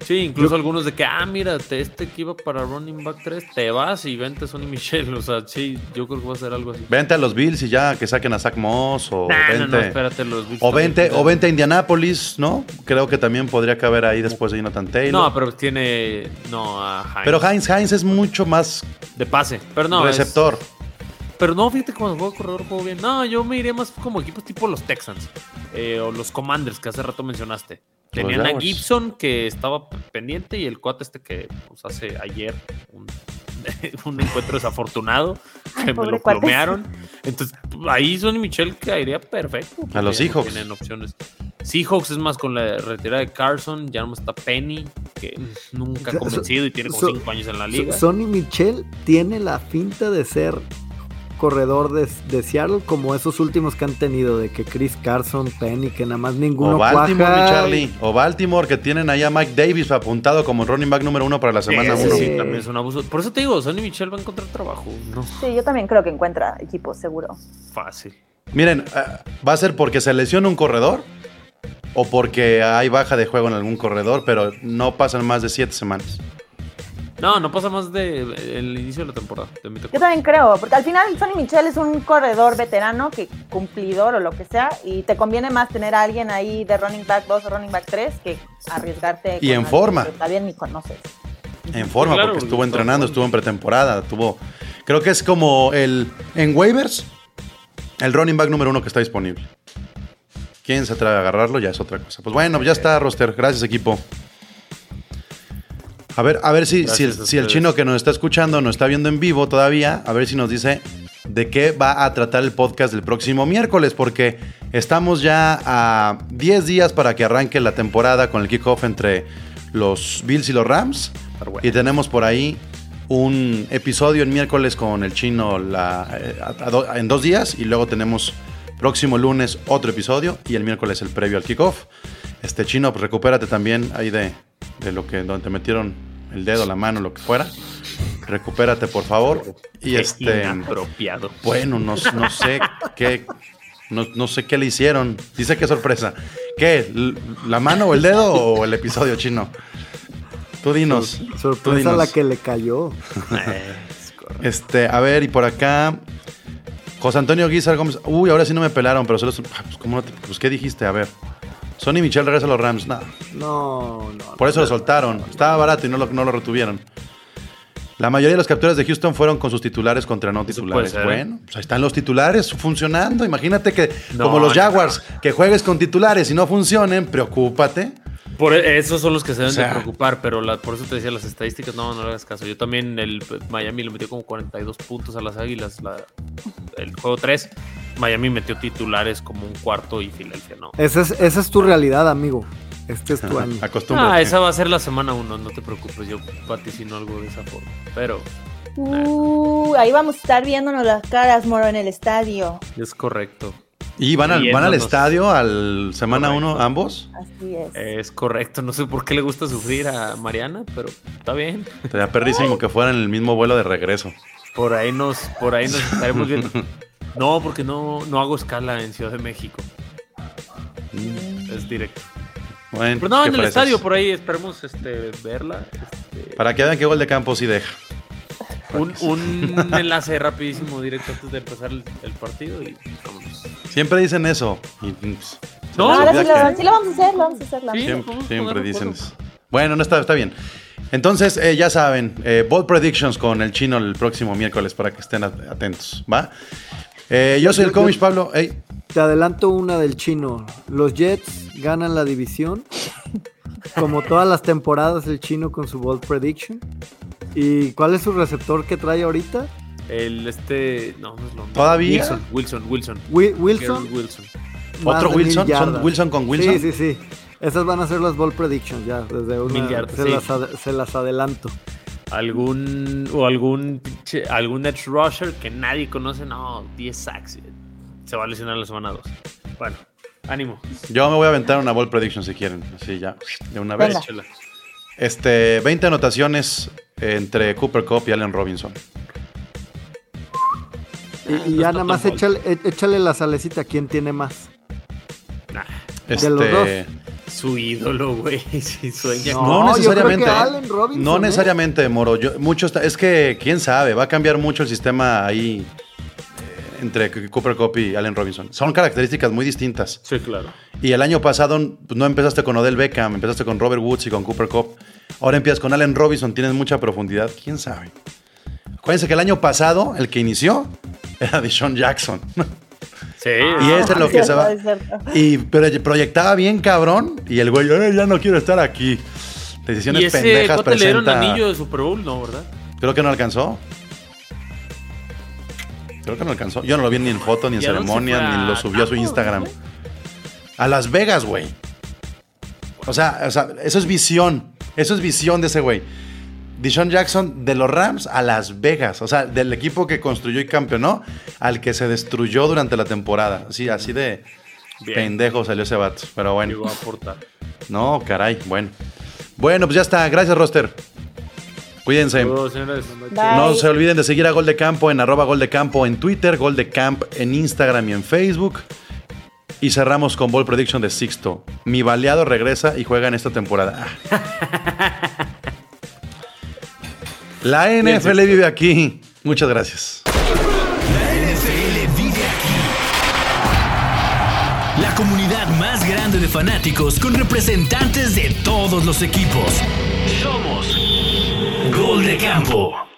Sí, incluso algunos de que, ah, mira, te- este que iba para running back 3, te vas y vente Sonny Michel. O sea, sí, yo creo que va a ser algo así. Vente a los Bills y ya que saquen a Zach Moss o Nah, vente. no, espérate, los Bills o vente, o vente a Indianapolis, ¿no? Creo que también podría caber ahí después de Jonathan Taylor. No, pero tiene. No, a Hines. pero Heinz Heinz es mucho más De pase. Pero no. es- receptor. Pero no, fíjate cuando juego corredor juego bien. No, yo me iría más como equipos tipo los Texans eh, o los Commanders que hace rato mencionaste. Tenían a. Gibson que estaba pendiente y el cuate este que pues, hace ayer un, un encuentro desafortunado que Ay, me lo cuate. plomearon. Entonces ahí Sonny Michel caería perfecto. A los no Seahawks. Tienen opciones. Seahawks es más con la retirada de Carson, ya no está Penny. que nunca ha convencido y tiene como so- 5 años en la So- liga. Sonny Michel tiene la finta de ser corredor de, de Seattle como esos últimos que han tenido, de que Chris Carson, Penny, que nada más ninguno O Baltimore, mi cuaja. Charlie. O Baltimore, que tienen allá a Mike Davis apuntado como running back número uno para la semana Ese uno. sí, también es un abuso. Por eso te digo, Sonny Michel va a encontrar trabajo. No Sí, yo también creo que encuentra equipo seguro. fácil. Miren, eh, ¿va a ser porque se lesiona un corredor? ¿O porque hay baja de juego en algún corredor, pero no pasan más de siete semanas? No, no pasa más de el inicio de la temporada. Yo también creo, porque al final Sonny Michel es un corredor veterano que cumplidor o lo que sea, y te conviene más tener a alguien ahí de running back 2 o running back 3 que arriesgarte. Y en forma. que Está bien, ni conoces. En forma, Claro, porque estuvo entrenando, estuvo en pretemporada, tuvo. Creo que es como el. En waivers, el running back número uno que está disponible. ¿Quién se atreve a agarrarlo? Ya es otra cosa. Pues bueno, ya está, roster. Gracias, equipo. A ver, a ver si, si, el, si chino que nos está escuchando, nos está viendo en vivo todavía, a ver si nos dice de qué va a tratar el podcast del próximo miércoles, porque estamos ya a 10 días para que arranque la temporada con el kickoff entre los Bills y los Rams. Bueno. Y tenemos por ahí un episodio el miércoles con el chino la- eh, a- a do- en dos días y luego tenemos próximo lunes otro episodio y el miércoles el previo al kickoff. Este chino, pues recupérate también ahí de, de lo que donde te metieron el dedo, la mano, lo que fuera. Recupérate, por favor. Y Qué este, inapropiado. bueno, no, no sé qué, no, no sé qué le hicieron. Dice qué sorpresa. ¿Qué? ¿L- ¿La mano o el dedo o el episodio chino? Tú dinos. tú Sorpresa dinos. la que le cayó. Este, a ver, y por acá. José Antonio Guizar Gómez. Uy, ahora sí no me pelaron, pero solo. ah, Pues, ¿cómo no te- pues, ¿qué dijiste? A ver. Sonny Michel regresa a los Rams. No, No, no. por eso lo soltaron. Estaba barato y no lo, no lo retuvieron. La mayoría de las capturas de Houston fueron con sus titulares contra no titulares. ser, ¿eh? Bueno, pues ahí están los titulares funcionando. Imagínate que, No, como los no. Jaguars, que juegues con titulares y no funcionen, preocúpate. Por e- esos son los que se deben O sea- de preocupar, pero la- por eso te decía las estadísticas, no, no le hagas caso. Yo también, el Miami le metió como 42 puntos a las Águilas, la- el juego 3. Miami metió titulares como un cuarto y Filadelfia no. Esa es, esa es tu realidad, amigo. Este es tu año. Ah, esa va a ser la semana 1, no te preocupes, yo vaticino algo de esa forma. Pero Uh, ahí vamos a estar viéndonos las caras, Moro, en el estadio. es correcto. ¿Y van al, van al estadio al semana Correcto. 1 ambos? Así es. Es correcto, no sé por qué le gusta sufrir a Mariana, pero está bien. Sería perrísimo que fueran en el mismo vuelo de regreso. Por ahí nos, por ahí nos estaremos viendo. No, porque no, no hago escala en Ciudad de México. Es directo. Bueno, Pero no, en el estadio, por ahí esperemos este, verla. este, Para que vean qué gol de campo sí deja. un, un enlace rapidísimo directo antes de empezar el, el partido y vámonos. Siempre dicen eso. Y, pues, No, Ahora sí lo, que- sí lo vamos a hacer, lo vamos a hacer. la Sí. neta. Siempre, dicen eso. Bueno, no está, está bien. Entonces, eh, ya saben, eh, Bold Predictions con el chino el próximo miércoles para que estén at- atentos, ¿va? Eh, yo soy el Comish Pablo. Ey, Te adelanto una del chino. Los Jets ganan la división. Como todas las temporadas, el chino con su bold prediction. ¿Y cuál es su receptor que trae ahorita? El este. No, no es lo ¿Todavía? Wilson, Wilson, Wilson. Wi- Wilson. ¿Otro Wilson? ¿Son yardas. Wilson con Wilson? Sí, sí, sí. Esas van a ser las bold predictions ya. Desde una, Mil yardas, se, sí. las ad- se las adelanto. Algún. O algún. pinche- Algún edge rusher que nadie conoce. No, 10 sacks. Se va a lesionar la semana 2. Bueno, ánimo. Yo me voy a aventar una Bold Prediction si quieren. Así ya, de una vez. Este, 20 anotaciones entre Cooper Cup y Allen Robinson. Y, y no ya nada más échale, échale la salecita. ¿Quién tiene más? Nah, Este, los dos. su ídolo, güey. Si sueña. No, necesariamente. creo que ¿eh? Allen Robinson, no ¿eh? necesariamente, Moro. Yo, mucho está- es que, quién sabe, va a cambiar mucho el sistema ahí eh, entre Cooper Cup y Allen Robinson. Son características muy distintas. Sí, claro. Y el año pasado pues, no empezaste con Odell Beckham, empezaste con Robert Woods y con Cooper Cup. Ahora empiezas con Allen Robinson, tienes mucha profundidad. ¿Quién sabe? Acuérdense que el año pasado, el que inició, era Deshaun Jackson. Sí. y ese es lo que se va. Y pero proyectaba bien cabrón. Y el güey, "Ay, ya no quiero estar aquí. Decisiones y ese pendejas cuate le dieron presenta. anillo de Super Bowl, ¿no? ¿Verdad? Creo que no alcanzó. Creo que no alcanzó. Yo no lo vi ni en foto, ni en ¿Y a dónde se ceremonia, ni lo ¿A subió a su Instagram. A Las Vegas, güey. O sea, o sea, eso es visión. Eso es visión de ese güey. Dishon Jackson de los Rams a Las Vegas. O sea, del equipo que construyó y campeonó al que se destruyó durante la temporada. Así, así de Bien. pendejo salió ese vato. Pero bueno. Llegó a aportar. No, caray. Bueno. Bueno, pues ya está. Gracias, Roster. Cuídense. Saludos, señores. Bye. No se olviden de seguir a Gol de Campo en arroba Gol de Campo en Twitter, Gol de Camp en Instagram y en Facebook. Y cerramos con Ball Prediction de Sixto. Mi baleado regresa y juega en esta temporada. La NFL vive aquí. Muchas gracias. La NFL vive aquí. La comunidad más grande de fanáticos con representantes de todos los equipos. Somos Gol de Campo.